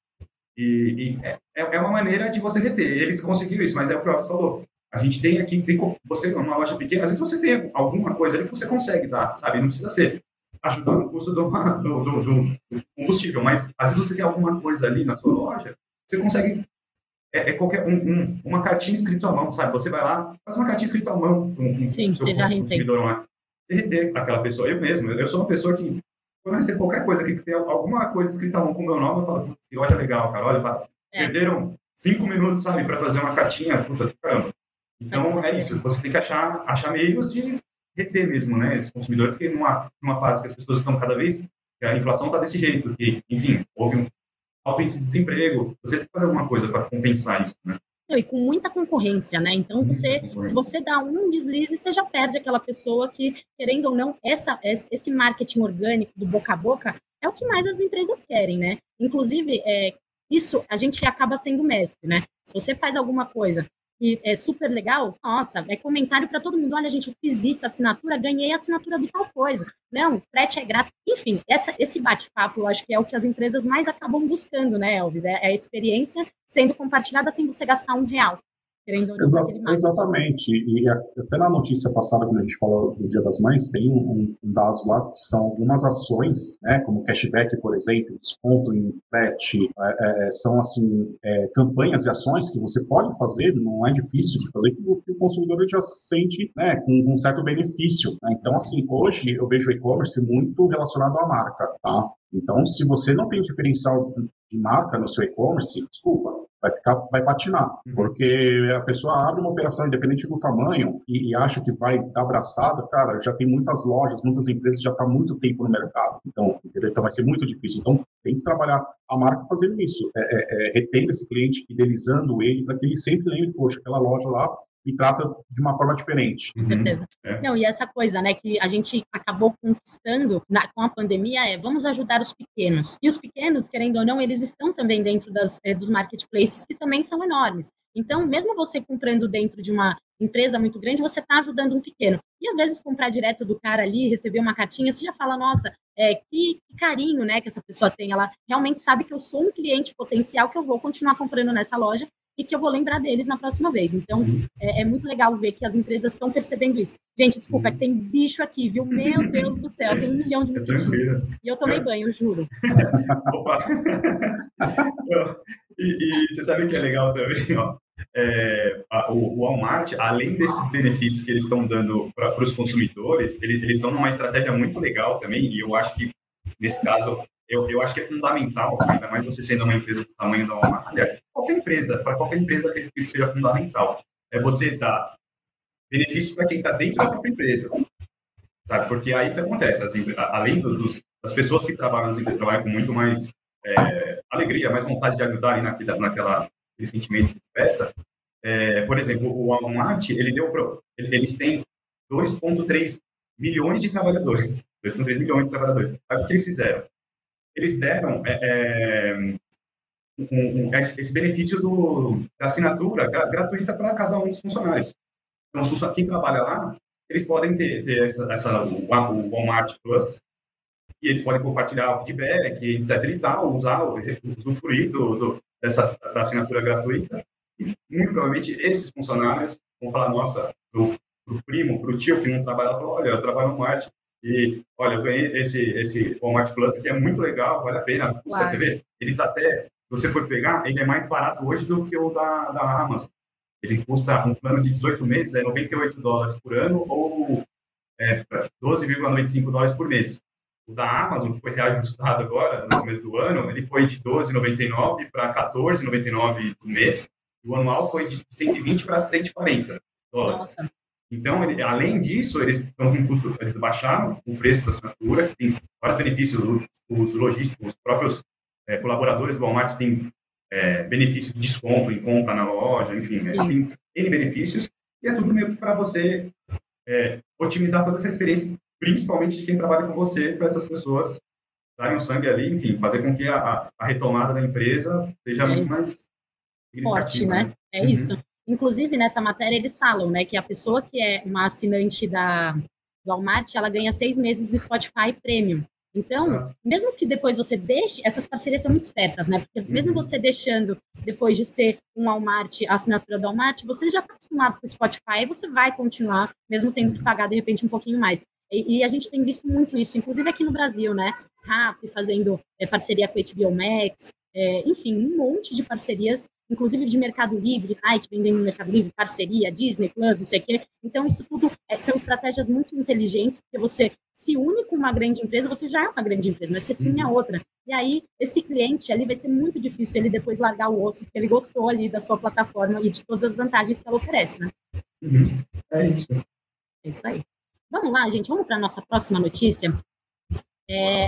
[SPEAKER 3] e, e é, é, uma maneira de você reter. Eles conseguiram isso, mas é o que o Alves falou. A gente tem aqui, tem, você uma loja pequena, às vezes você tem alguma coisa ali que você consegue dar, sabe? Não precisa ser ajudando o custo do, do, do, do, combustível, mas às vezes você tem alguma coisa ali na sua loja, você consegue é, é qualquer um, um, uma cartinha escrita à mão, sabe? Você vai lá, faz uma cartinha escrita à mão com, com
[SPEAKER 1] Sim, seu você consumidor
[SPEAKER 3] lá. Você reter aquela pessoa. Eu mesmo, eu sou uma pessoa que quando eu recebo qualquer coisa que tem alguma coisa escrita à mão com o meu nome, eu falo, olha legal, cara, olha, é. perderam cinco minutos, sabe, para fazer uma cartinha, puta, caramba. Então, é isso, você tem que achar, achar meios de reter mesmo, né, esse consumidor, porque numa, numa fase que as pessoas estão cada vez, a inflação está desse jeito, que, enfim, houve um índice de desemprego, você tem que fazer alguma coisa para compensar isso, né.
[SPEAKER 1] E com muita concorrência, né? Então, você, se você dá um deslize, você já perde aquela pessoa que, querendo ou não, essa, esse marketing orgânico do boca a boca é o que mais as empresas querem, né? Inclusive, é, isso a gente acaba sendo mestre, né? Se você faz alguma coisa e é super legal, nossa, é comentário para todo mundo. Olha, gente, eu fiz isso, assinatura, ganhei a assinatura de tal coisa. Não, frete é grátis. Enfim, essa, esse bate-papo, eu acho que é o que as empresas mais acabam buscando, né, Elvis? É, é a experiência sendo compartilhada sem você gastar um real.
[SPEAKER 2] Exa exatamente. E até na notícia passada, quando a gente falou do Dia das Mães, tem um, um dados lá que são algumas ações, né, como cashback, por exemplo, desconto em frete, é, é, são assim é, campanhas e ações que você pode fazer, não é difícil de fazer, que o, consumidor já se sente né, com, um certo benefício. Né? Então, assim, hoje eu vejo o e-commerce muito relacionado à marca, tá? Então, se você não tem diferencial de marca no seu e-commerce, desculpa, vai ficar, vai patinar, uhum. porque a pessoa abre uma operação independente do tamanho e, e, acha que vai dar abraçada, cara, já tem muitas lojas, muitas empresas já tá há muito tempo no mercado, então, então vai ser muito difícil. Então tem que trabalhar a marca fazendo isso, é, é, é retendo esse cliente, fidelizando ele para que ele sempre lembre, poxa, aquela loja lá e trata de uma forma diferente.
[SPEAKER 1] Com certeza. Uhum. É. Não, e essa coisa, né, que a gente acabou conquistando na, com a pandemia é vamos ajudar os pequenos. E os pequenos, querendo ou não, eles estão também dentro das, é, dos marketplaces que também são enormes. Então, mesmo você comprando dentro de uma empresa muito grande, você está ajudando um pequeno. E às vezes comprar direto do cara ali, receber uma cartinha, você já fala, nossa, é, que, que, carinho né, que essa pessoa tem. Ela realmente sabe que eu sou um cliente potencial, que eu vou continuar comprando nessa loja e que eu vou lembrar deles na próxima vez. Então, uhum. é, é, muito legal ver que as empresas estão percebendo isso. Gente, desculpa, uhum. é que tem bicho aqui, viu? Meu [laughs] Deus do céu, tem um milhão de é mosquitinhos. E eu tomei banho, juro. [laughs]
[SPEAKER 3] Opa! [laughs] e, e, você sabe que é legal também, ó. É, a, o, o Walmart, além desses benefícios que eles estão dando para os consumidores, eles, eles estão numa estratégia muito legal também, e eu acho que, nesse caso, eu, eu acho que é fundamental, ainda mais você sendo uma empresa do tamanho da Walmart, aliás, qualquer empresa, para qualquer empresa, que isso seja fundamental. É você dar benefício para quem está dentro da própria empresa. sabe? Porque aí que acontece, as, além dos, das pessoas que trabalham nas empresas, trabalham com muito mais é, alegria, mais vontade de ajudar ali naquela, naquela sentimento que desperta. É, por exemplo, o Walmart, ele deu pro, eles têm 2,3 milhões de trabalhadores, 2,3 milhões de trabalhadores. Aí o que eles fizeram? Eles deram é, é um, um, esse benefício do, da assinatura gratuita para cada um dos funcionários. Então, quem trabalha lá, eles podem ter, ter essa, essa, o, o Walmart Plus, e eles podem compartilhar o feedback, etc. e tal, usar, usufruir do, do, dessa da assinatura gratuita. E, muito provavelmente, esses funcionários vão falar, nossa, pro, pro primo, pro tio que não trabalha, falou, olha, eu trabalho no Walmart e, olha, eu ganhei esse, esse Walmart Plus que é muito legal, vale a pena, custa claro. TV. Ele tá até, se você for pegar, ele é mais barato hoje do que o da, da Amazon. Ele custa um plano de 18 meses, é 98 dólares por ano ou é, 12,95 dólares por mês. O da Amazon, que foi reajustado agora, no começo do ano, ele foi de 12,99 para 14,99 por mês. E o anual foi de 120 para 140 dólares. Nossa. Então, ele, além disso, eles estão com custo, eles baixaram o preço da assinatura, tem vários benefícios, os logísticos, os próprios é, colaboradores do Walmart têm é, benefício de desconto em compra na loja, enfim, né, tem N benefícios, e é tudo meio para você é, otimizar toda essa experiência, principalmente de quem trabalha com você, para essas pessoas darem o sangue ali, enfim, fazer com que a, a retomada da empresa seja é muito mais
[SPEAKER 1] forte, né? né? É uhum. Inclusive, nessa matéria, eles falam né, que a pessoa que é uma assinante da, do Walmart, ela ganha seis meses do Spotify Premium. Então, mesmo que depois você deixe, essas parcerias são muito espertas, né? Porque mesmo uhum. você deixando, depois de ser um Walmart, a assinatura do Walmart, você já está acostumado com o Spotify e você vai continuar, mesmo tendo que uhum. pagar, de repente, um pouquinho mais. E, e a gente tem visto muito isso, inclusive aqui no Brasil, né? Rap fazendo é, parceria com a HBO Max, é, enfim, um monte de parcerias inclusive de Mercado Livre, Nike vendendo no Mercado Livre, parceria, Disney Plus, não sei o quê. Então, isso tudo é, são estratégias muito inteligentes, porque você se une com uma grande empresa, você já é uma grande empresa, mas você se une a uhum. outra. E aí, esse cliente ali vai ser muito difícil ele depois largar o osso, porque ele gostou ali da sua plataforma e de todas as vantagens que ela oferece, né?
[SPEAKER 3] Uhum. É isso.
[SPEAKER 1] É isso aí. Vamos lá, gente, vamos para a nossa próxima notícia. É,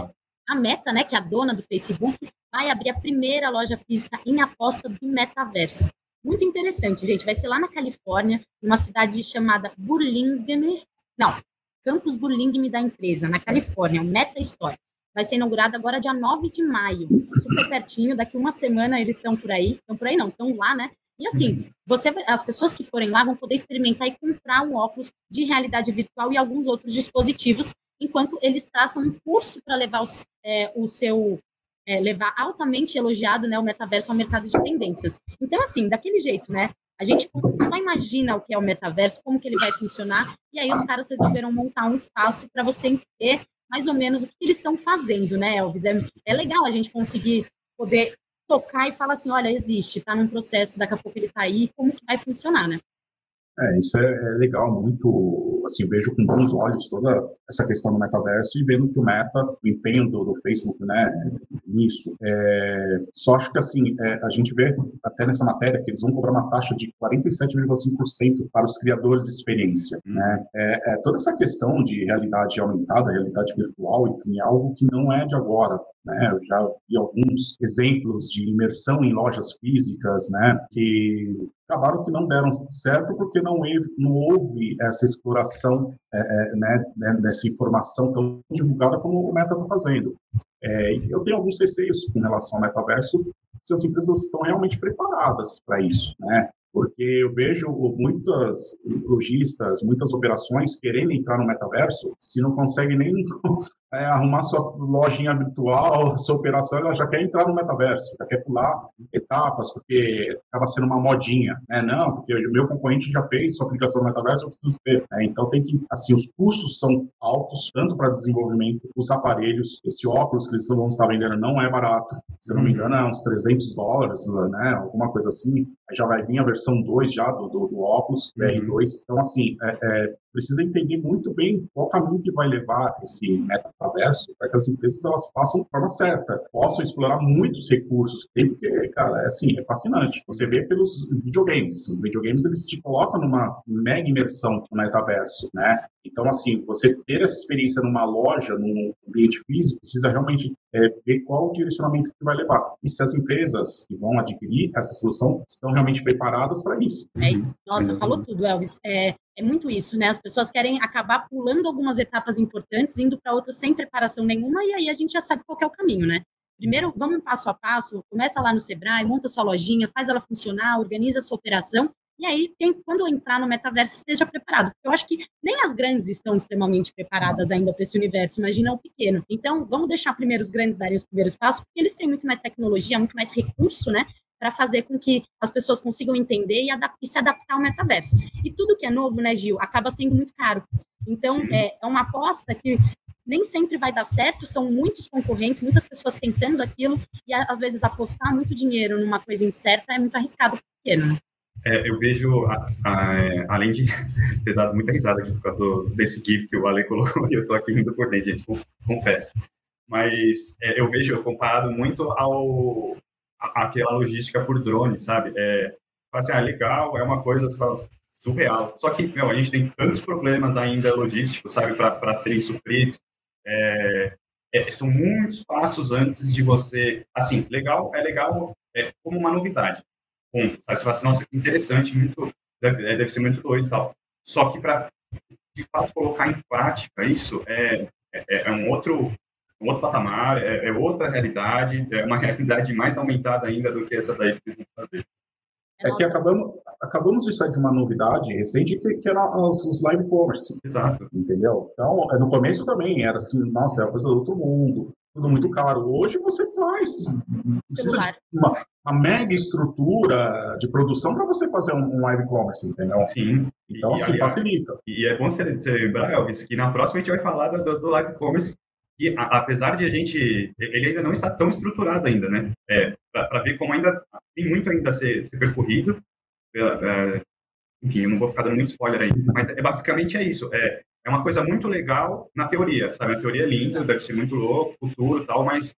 [SPEAKER 1] a Meta, né, que é a dona do Facebook, vai abrir a primeira loja física em aposta do metaverso. Muito interessante, gente. Vai ser lá na Califórnia, numa cidade chamada Burlingame. Não, Campus Burlingame da empresa, na Califórnia, o Meta Store. Vai ser inaugurado agora dia 9 de maio, super pertinho, daqui uma semana eles estão por aí. Estão por aí não, estão lá, né? E assim, você, as pessoas que forem lá vão poder experimentar e comprar um óculos de realidade virtual e alguns outros dispositivos, enquanto eles traçam um curso para levar os, é, o seu é, levar altamente elogiado né, o metaverso ao mercado de tendências. Então, assim, daquele jeito, né? A gente só imagina o que é o metaverso, como que ele vai funcionar, e aí os caras resolveram montar um espaço para você entender mais ou menos o que eles estão fazendo, né, Elvis? É, é legal a gente conseguir poder tocar e falar assim, olha, existe, está num processo, daqui a pouco ele está aí, como que vai funcionar, né?
[SPEAKER 2] É, isso é, é, legal, muito, assim, vejo com bons olhos toda essa questão do metaverso e vendo que o meta, o empenho do, do Facebook, né, nisso. É, só acho que, assim, é, a gente vê até nessa matéria que eles vão cobrar uma taxa de 47,5% para os criadores de experiência, né. É, é, toda essa questão de realidade aumentada, realidade virtual, enfim, é algo que não é de agora, né? Eu já vi alguns exemplos de imersão em lojas físicas, né? Que acabaram que não deram certo porque não houve, não houve essa exploração é, é, né, né, dessa informação tão divulgada como o Meta está fazendo. É, eu tenho alguns receios com relação ao metaverso, se as empresas estão realmente preparadas para isso, né? porque eu vejo muitas lojistas, muitas operações querendo entrar no metaverso, se não conseguem nem [laughs] é, arrumar sua lojinha virtual, sua operação, ela já quer entrar no metaverso, já quer pular etapas, porque acaba sendo uma modinha, né? Não, porque o meu concorrente já fez sua aplicação no metaverso, eu preciso ter. Né? Então tem que, assim, os custos são altos, tanto para desenvolvimento, os aparelhos, esse óculos que eles vão estar vendendo não é barato, se não me uhum. engano é uns 300 dólares, né? Alguma coisa assim, já vai vir a versão 2 já do, do, do óculos, VR2. Então, assim, é, é, precisa entender muito bem qual caminho que vai levar esse metaverso para que as empresas elas façam de forma certa, possam explorar muitos recursos que tem, porque, cara, é assim, é fascinante. Você vê pelos videogames. Os videogames, eles te colocam numa mega imersão no metaverso, né? Então, assim, você ter essa experiência numa loja, num ambiente físico, precisa realmente é, ver qual o direcionamento que vai levar. E se as empresas que vão adquirir essa solução estão realmente preparadas para isso.
[SPEAKER 1] É isso. Nossa, falou tudo, Elvis. É, é muito isso, né? As pessoas querem acabar pulando algumas etapas importantes, indo para outras sem preparação nenhuma, e aí a gente já sabe qual é o caminho, né? Primeiro, vamos passo a passo, começa lá no Sebrae, monta sua lojinha, faz ela funcionar, organiza a sua operação, e aí, quem, quando entrar no metaverso, esteja preparado. Eu acho que nem as grandes estão extremamente preparadas ainda para esse universo, imagina o pequeno. Então, vamos deixar primeiro os grandes darem os primeiros passos, porque eles têm muito mais tecnologia, muito mais recurso, né? Para fazer com que as pessoas consigam entender e, e, se adaptar ao metaverso. E tudo que é novo, né, Gil, acaba sendo muito caro. Então, é, é uma aposta que nem sempre vai dar certo, são muitos concorrentes, muitas pessoas tentando aquilo, e às vezes apostar muito dinheiro numa coisa incerta é muito arriscado para o pequeno, né?
[SPEAKER 3] É, eu vejo, a, a, é, além de [laughs] ter dado muita risada aqui por causa desse GIF que o Ale colocou, [laughs] e eu tô aqui rindo por dentro, gente, confesso. Mas é, eu vejo comparado muito ao aquela logística por drone, sabe? É, assim, ah, legal, é uma coisa fala, surreal. Só que, meu, a gente tem tantos problemas ainda logísticos, sabe, para serem supridos. É, é, são muitos passos antes de você. Assim, legal, é legal é, como uma novidade Aí você fala assim, nossa, que interessante, muito, deve, é, deve ser muito doido e tal. Só que para, de fato, colocar em prática isso é, é, é um outro um outro patamar, é, é, outra realidade, é uma [laughs] realidade mais aumentada ainda do que essa daí que vamos fazer.
[SPEAKER 2] É que acabamos, acabamos de sair de uma novidade recente que, que era os, os live commerce.
[SPEAKER 3] Exato.
[SPEAKER 2] Entendeu? Então, no começo também era assim, nossa, é uma coisa do outro mundo tudo muito caro. Hoje você faz. Precisa de uma, uma, mega estrutura de produção para você fazer um, live commerce, entendeu?
[SPEAKER 3] Sim.
[SPEAKER 2] Então, e, assim, aliás, facilita.
[SPEAKER 3] E é bom você lembrar, Elvis, que na próxima a gente vai falar do, do live commerce, que a, apesar de a gente. Ele ainda não está tão estruturado ainda, né? É, para ver como ainda tem muito ainda a ser, ser percorrido. É, enfim, eu não vou ficar dando muito spoiler aí, mas é, basicamente é isso. É, é uma coisa muito legal na teoria, sabe? A teoria é linda, deve ser muito louco, futuro e tal, mas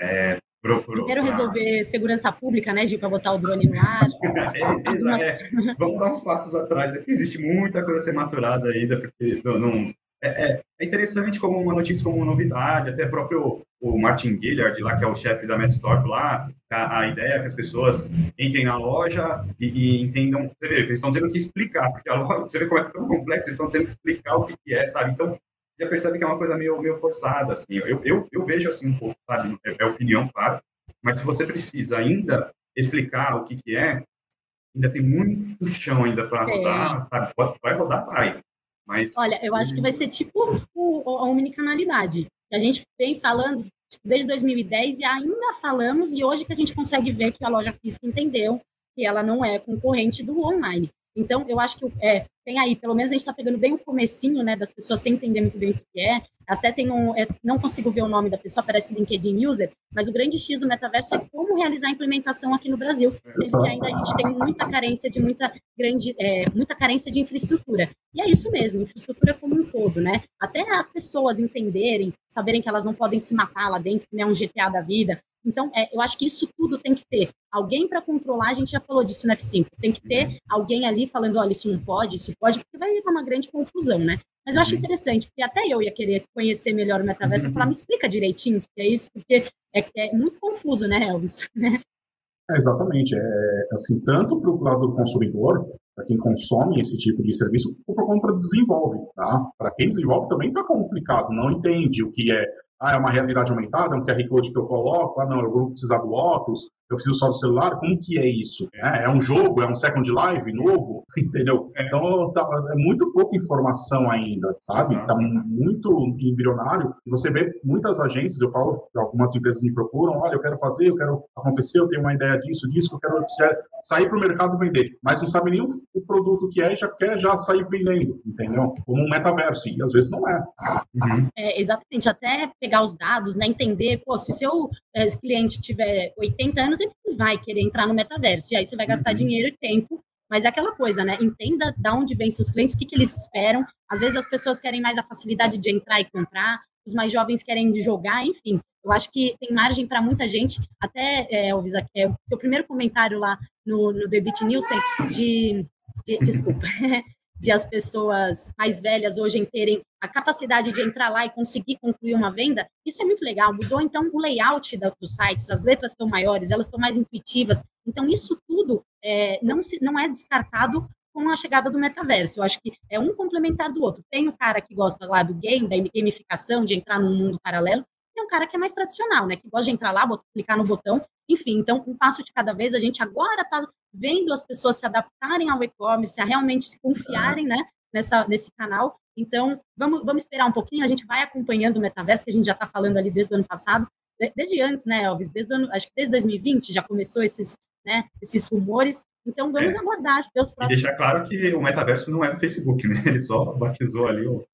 [SPEAKER 3] é,
[SPEAKER 1] Pro, pro, Primeiro resolver segurança pública, né, Gil, para botar o drone no ar. [laughs]
[SPEAKER 3] é, é, [laughs] vamos dar uns passos atrás. Existe muita coisa a ser maturada ainda, porque não, não é, é, é, interessante como uma notícia, como uma novidade, até próprio o Martin Gillard, lá, que é o chefe da Medstorp lá, a, a, ideia é que as pessoas entrem na loja e, e entendam, você vê, eles estão tendo que explicar, porque a loja, você vê como é tão complexo, eles estão tendo que explicar o que, que é, sabe? Então, já percebe que é uma coisa meio, meio forçada, assim, eu, eu, eu vejo assim um pouco, sabe? É, é opinião, claro, mas se você precisa ainda explicar o que, que é, ainda tem muito chão ainda para rodar, sabe? Vai rodar, vai. Mas...
[SPEAKER 1] Olha, eu acho que vai ser tipo o, a omnicanalidade. A gente vem falando tipo, desde 2010 e ainda falamos, e hoje que a gente consegue ver que a loja física entendeu que ela não é concorrente do online. Então, eu acho que é, tem aí, pelo menos a gente está pegando bem o comecinho, né, das pessoas sem entender muito bem o que é. Até tem um, é, não consigo ver o nome da pessoa, parece LinkedIn User, mas o grande X do metaverso é como realizar a implementação aqui no Brasil, sendo que ainda a gente tem muita carência de muita grande, é, muita carência de infraestrutura. E é isso mesmo, infraestrutura como um todo, né? Até as pessoas entenderem, saberem que elas não podem se matar lá dentro, que não é um GTA da vida, então, é, eu acho que isso tudo tem que ter alguém para controlar. A gente já falou disso no F5. Tem que ter uhum. alguém ali falando: olha, isso não pode, isso pode, porque vai dar uma grande confusão, né? Mas eu acho uhum. interessante, porque até eu ia querer conhecer melhor o metaverso e falar: me explica direitinho o que é isso, porque é, é muito confuso, né, Elvis? [laughs]
[SPEAKER 2] É, exatamente. É, assim, tanto para o lado do consumidor, para quem consome esse tipo de serviço, ou para quem desenvolve. Tá? Para quem desenvolve também está complicado, não entende o que é ah, é uma realidade aumentada, é um QR Code que eu coloco, ah, não, eu vou precisar do óculos, eu preciso só do celular, como que é isso? É, é um jogo, é um Second Life novo, [laughs] entendeu? Então, tá, é muito pouca informação ainda, sabe? Está muito embrionário. Você vê muitas agências, eu falo, algumas empresas me procuram, olha, eu quero fazer, eu quero acontecer, eu tenho uma ideia disso, disso, eu quero sair para o mercado vender, mas não sabe nem o produto que é e já quer já sair vendendo, entendeu? Como um metaverso, e às vezes não é.
[SPEAKER 1] Uhum. é exatamente, até pegar os dados, né, entender, pô, se seu é, cliente tiver 80 anos, ele vai querer entrar no metaverso. E aí você vai gastar uhum. dinheiro e tempo Mas é aquela coisa, né? Entenda de onde vêm seus clientes, o que, que eles esperam. Às vezes as pessoas querem mais a facilidade de entrar e comprar, os mais jovens querem jogar, enfim. Eu acho que tem margem para muita gente. Até, é, Elvis, é, seu primeiro comentário lá no, no Debit Nielsen de, de desculpa, [laughs] de as pessoas mais velhas hoje terem a capacidade de entrar lá e conseguir concluir uma venda, isso é muito legal. Mudou, então, o layout dos sites, as letras estão maiores, elas estão mais intuitivas. Então, isso tudo é, não, se, não é descartado com a chegada do metaverso. Eu acho que é um complementar do outro. Tem o cara que gosta lá do game, da gamificação, de entrar num mundo paralelo, tem um cara que é mais tradicional, né? Que gosta de entrar lá, clicar no botão. Enfim, então, um passo de cada vez. A gente agora está vendo as pessoas se adaptarem ao e-commerce, a realmente se confiarem, né? Nessa, nesse canal. Então, vamos, vamos esperar um pouquinho. A gente vai acompanhando o metaverso, que a gente já está falando ali desde o ano passado. Desde antes, né, Elvis? Desde ano, acho que desde 2020 já começou esses, né, esses rumores. Então, vamos é. aguardar
[SPEAKER 3] Deus próximos. E deixar claro que o metaverso não é do Facebook, né? Ele só batizou ali o.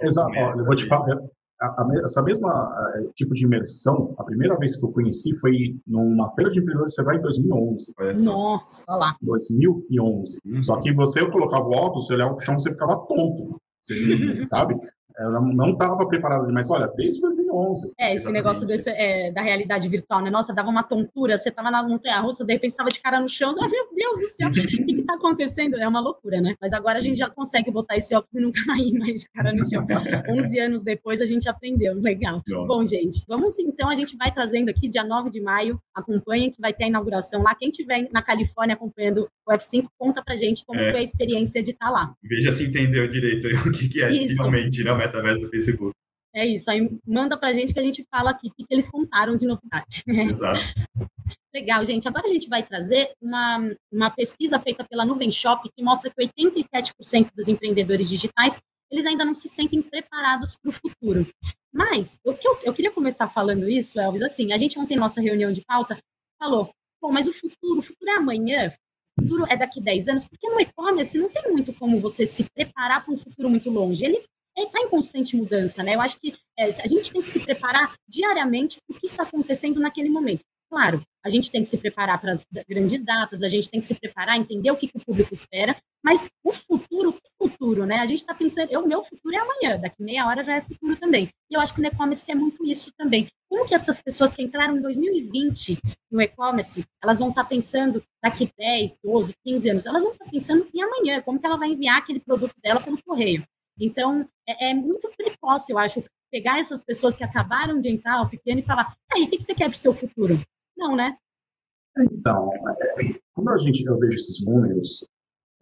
[SPEAKER 2] Exato. Olha, eu vou te falar, a, a, essa mesma a, tipo de imersão, a primeira vez que eu conheci foi numa feira de empreendedores, você vai em 2011.
[SPEAKER 1] Nossa, olha lá.
[SPEAKER 2] 2011. Hum. Só que você eu colocava o óculos, você olhava o chão, você ficava tonto. Você, [laughs] sabe? Ela não estava preparada demais. Olha, desde 2011.
[SPEAKER 1] É, esse negócio desse, é, da realidade virtual, né? Nossa, dava uma tontura. Você estava na montanha-russa, de repente estava de cara no chão. Você, meu Deus do céu, o que está acontecendo? É uma loucura, né? Mas agora a gente já consegue botar esse óculos e não [laughs] cair mais de cara no chão. 11 anos depois a gente aprendeu. Legal. Nossa. Bom, gente, vamos então. A gente vai trazendo aqui, dia 9 de maio, acompanhem que vai ter a inauguração lá. Quem estiver na Califórnia acompanhando o F5, conta pra gente como é. foi a experiência de estar tá lá.
[SPEAKER 3] Veja se entendeu direito o que, que é Isso. finalmente, né? Metaverso do Facebook.
[SPEAKER 1] É isso, aí manda pra gente que a gente fala aqui o que eles contaram de novidade. [laughs]
[SPEAKER 3] Exato.
[SPEAKER 1] Legal, gente. Agora a gente vai trazer uma, uma pesquisa feita pela Nuvem Shop que mostra que 87% dos empreendedores digitais eles ainda não se sentem preparados para o futuro. Mas o que eu, eu queria começar falando isso, Elvis, assim, a gente ontem, nossa reunião de pauta, falou, bom, mas o futuro, o futuro é amanhã, o futuro é daqui 10 anos, porque no e-commerce não tem muito como você se preparar para um futuro muito longe. Ele está em constante mudança, né? Eu acho que é, a gente tem que se preparar diariamente para o que está acontecendo naquele momento. Claro, a gente tem que se preparar para as grandes datas, a gente tem que se preparar, entender o que, que o público espera, mas o futuro, o futuro, né? A gente está pensando, o meu futuro é amanhã, daqui meia hora já é futuro também. E eu acho que no e-commerce é muito isso também. Como que essas pessoas que entraram em 2020 no e-commerce, elas vão estar tá pensando daqui 10, 12, 15 anos, elas vão estar tá pensando em amanhã, como que ela vai enviar aquele produto dela pelo correio. Então, é, é, muito precoce, eu acho, pegar essas pessoas que acabaram de entrar ao pequeno e falar: aí, o que você quer para o seu futuro? Não, né?
[SPEAKER 2] Então, é, quando a gente, eu vejo esses números,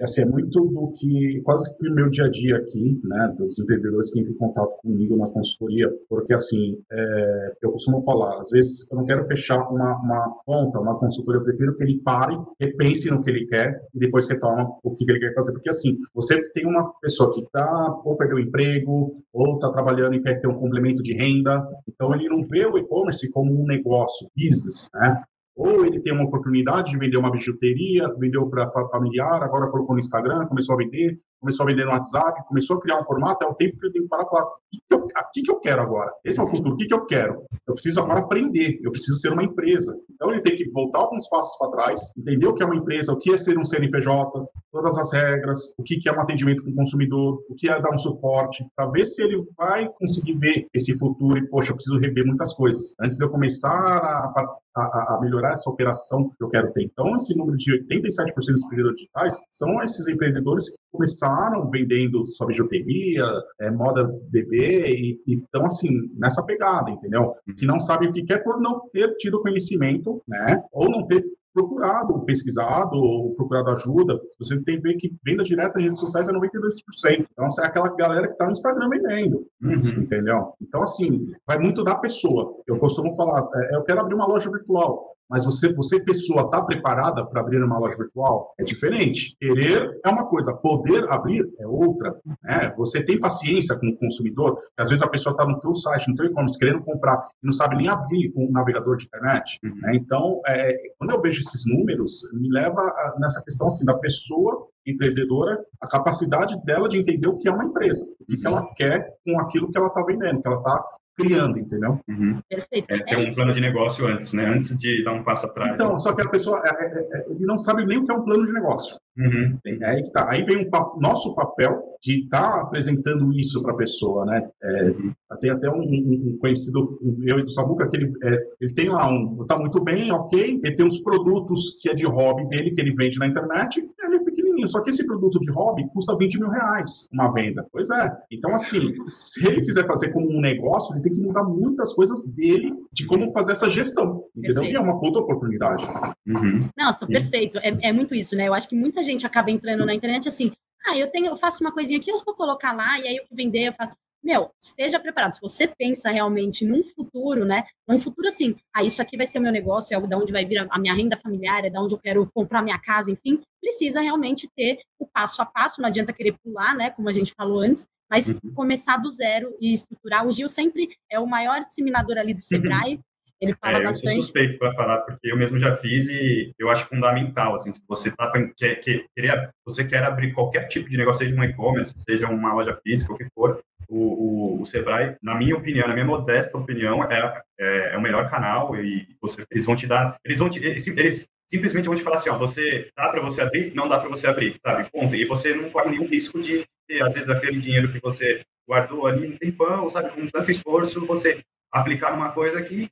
[SPEAKER 2] assim, é muito do que, quase que o meu dia a dia aqui, né, dos empreendedores que entram em contato comigo na consultoria, porque, assim, é, eu costumo falar, às vezes eu não quero fechar uma, uma conta, uma consultoria, eu prefiro que ele pare, repense no que ele quer e depois retoma o que ele quer fazer, porque, assim, você tem uma pessoa que está ou perdeu o emprego, ou está trabalhando e quer ter um complemento de renda, então ele não vê o e-commerce como um negócio, business, né? Ou ele tem uma oportunidade de vender uma bijuteria, vendeu para familiar, agora colocou no Instagram, começou a vender, começou a vender no WhatsApp, começou a criar um formato, é o tempo que ele tem que parar e falar, o que, eu, que, eu quero agora? Esse é o futuro, o que, que eu quero? Eu preciso agora aprender, eu preciso ser uma empresa. Então ele tem que voltar alguns passos para trás, entender o que é uma empresa, o que é ser um CNPJ, todas as regras, o que, que é um atendimento com o consumidor, o que é dar um suporte, para ver se ele vai conseguir ver esse futuro e, poxa, eu preciso rever muitas coisas. Antes de eu começar a, a, a melhorar essa operação que eu quero ter. Então, esse número de 87% dos empreendedores digitais são esses empreendedores que começaram começaram vendendo sua bijuteria, é, moda bebê, e estão assim, nessa pegada, entendeu? Que não sabem o que quer por não ter tido conhecimento, né? Ou não ter procurado, pesquisado ou procurado ajuda. Você tem que ver que venda direta em redes sociais é 92%. Então, é aquela galera que está no Instagram vendendo, uhum. entendeu? Então, assim, vai muito da pessoa. Eu costumo falar, é, eu quero abrir uma loja virtual mas você, você pessoa, está preparada para abrir uma loja virtual? É diferente. Querer é uma coisa, poder abrir é outra. Né? Você tem paciência com o consumidor, às vezes a pessoa está no teu site, no teu e-commerce, querendo comprar e não sabe nem abrir um navegador de internet. Uhum. Né? Então, é, quando eu vejo esses números, me leva a, nessa questão assim, da pessoa empreendedora, a capacidade dela de entender o que é uma empresa, o que, que ela quer com aquilo que ela está vendendo, que ela está criando, entendeu?
[SPEAKER 3] Uhum. Perfeito. É, tem é um isso. plano de negócio antes, né? Antes de dar um passo atrás.
[SPEAKER 2] Então, só que a pessoa é, é, é, ele não sabe nem o que é um plano de negócio. Uhum. É aí que tá. Aí vem o nosso papel de estar tá apresentando isso para a pessoa, né? É, uhum. Tem até um, um, conhecido, eu e do Sabuca, que ele, é, ele tem lá um, tá muito bem, ok, ele tem uns produtos que é de hobby dele, que ele vende na internet, ele pequenininho, só que esse produto de hobby custa 20 mil reais uma venda. Pois é. Então, assim, se ele quiser fazer como um negócio, ele tem que mudar muitas coisas dele, de como fazer essa gestão, entendeu? Perfeito. E é uma puta oportunidade.
[SPEAKER 1] Uhum. Nossa, perfeito. É, é muito isso, né? Eu acho que muita gente acaba entrando na internet assim, ah, eu tenho, eu faço uma coisinha aqui, eu vou colocar lá, e aí eu vender, eu faço. Meu, esteja preparado. Se você pensa realmente num futuro, né? Num futuro assim, ah, isso aqui vai ser o meu negócio, é da onde vai vir a minha renda familiar, é da onde eu quero comprar minha casa, enfim, precisa realmente ter o passo a passo, não adianta querer pular, né? Como a gente falou antes, mas uhum. começar do zero e estruturar. O Gil sempre é o maior disseminador ali do Sebrae, ele fala é, bastante.
[SPEAKER 3] Eu sou suspeito para falar, porque eu mesmo já fiz e eu acho fundamental, assim, se você tá, quer, quer, quer, você quer abrir qualquer tipo de negócio, seja um e-commerce, seja uma loja física, o que for, o, o, o, Sebrae, na minha opinião, na minha modesta opinião, é, é, é, o melhor canal e você, eles vão te dar, eles vão te, eles, eles simplesmente vão te falar assim, ó, você dá para você abrir, não dá para você abrir, sabe? Ponto. E você não corre nenhum risco de ter, às vezes, aquele dinheiro que você guardou ali um tempão, sabe, com tanto esforço, você aplicar numa coisa que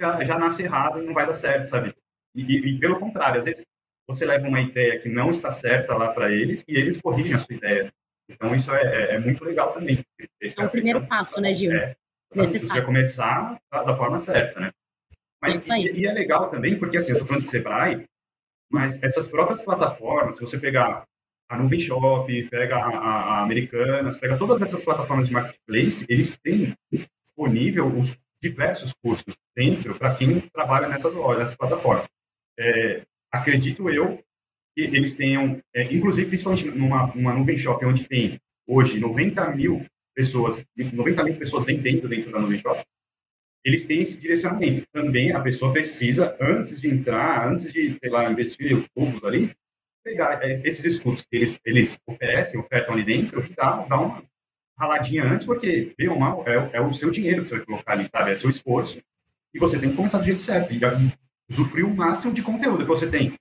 [SPEAKER 3] já, já nasce errado e não vai dar certo, sabe? E, e, e, pelo contrário, às vezes você leva uma ideia que não está certa lá para eles e eles corrigem a sua ideia. Então isso é, é, é muito legal também.
[SPEAKER 1] Esse é, o primeiro passo, né, Gil? É,
[SPEAKER 3] Necessário. Você começar da, da, forma certa, né? Mas e, e, é legal também, porque assim, eu estou falando de Sebrae, mas essas próprias plataformas, se você pegar a Nuvem Shop, pega a, a, a Americanas, pega todas essas plataformas de marketplace, eles têm disponível os diversos cursos dentro para quem trabalha nessas lojas, nessas plataformas. É, acredito eu que eles tenham, é, inclusive, principalmente numa, numa nuvem shop onde tem hoje 90 mil pessoas, 90 mil pessoas vendendo dentro da nuvem shop, eles têm esse direcionamento. Também a pessoa precisa, antes de entrar, antes de, sei lá, investir os cubos ali, pegar esses estudos que eles, eles oferecem, ofertam ali dentro, e dar, dar uma raladinha antes, porque, bem ou mal, é, é, o seu dinheiro que você vai colocar ali, sabe? É seu esforço. E você tem que começar do jeito certo. E usufruir o máximo de conteúdo que você tem.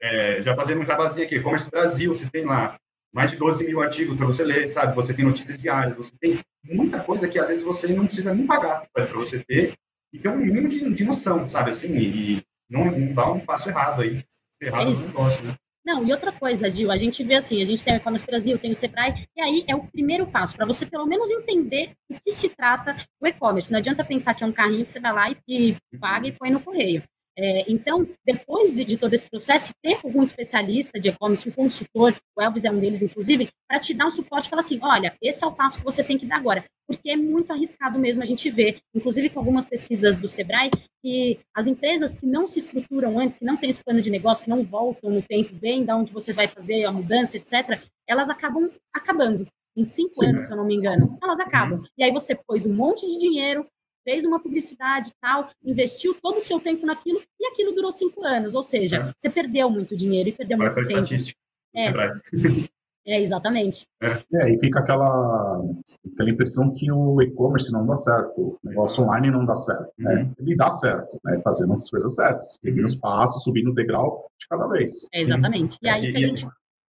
[SPEAKER 3] É, já fazendo um jabazinho aqui, Commerce Brasil, você tem lá mais de 12 mil artigos para você ler, sabe? Você tem notícias diárias, você tem muita coisa que às vezes você não precisa nem pagar para você ter e ter um mínimo de, de noção, sabe? Assim, e não, não dar um passo errado aí, errado é no negócio, né?
[SPEAKER 1] Não, e outra coisa, Gil, a gente vê assim, a gente tem o E-Commerce Brasil, tem o Sebrae, e aí é o primeiro passo, para você pelo menos entender o que se trata o e-commerce. Não adianta pensar que é um carrinho que você vai lá e, e paga e põe no correio. É, então, depois de, de, todo esse processo, ter algum especialista de e-commerce, um consultor, o Elvis é um deles, inclusive, para te dar um suporte e falar assim: olha, esse é o passo que você tem que dar agora. Porque é muito arriscado mesmo a gente ver, inclusive com algumas pesquisas do Sebrae, que as empresas que não se estruturam antes, que não têm esse plano de negócio, que não voltam no tempo, vêm da onde você vai fazer a mudança, etc., elas acabam acabando. Em cinco Sim, anos, se eu não me engano, elas acabam. Uhum. E aí você pôs um monte de dinheiro, fez uma publicidade e tal, investiu todo o seu tempo naquilo e aquilo durou cinco anos. Ou seja, é. você perdeu muito dinheiro e perdeu muito tempo. É. é, exatamente.
[SPEAKER 2] É. é, e fica aquela, aquela impressão que o e-commerce não dá certo, o negócio online não dá certo. Né? Uhum. Ele dá certo, né? fazendo as coisas certas, seguindo os passos, subindo o degrau de cada vez.
[SPEAKER 1] É, exatamente. E aí que a gente.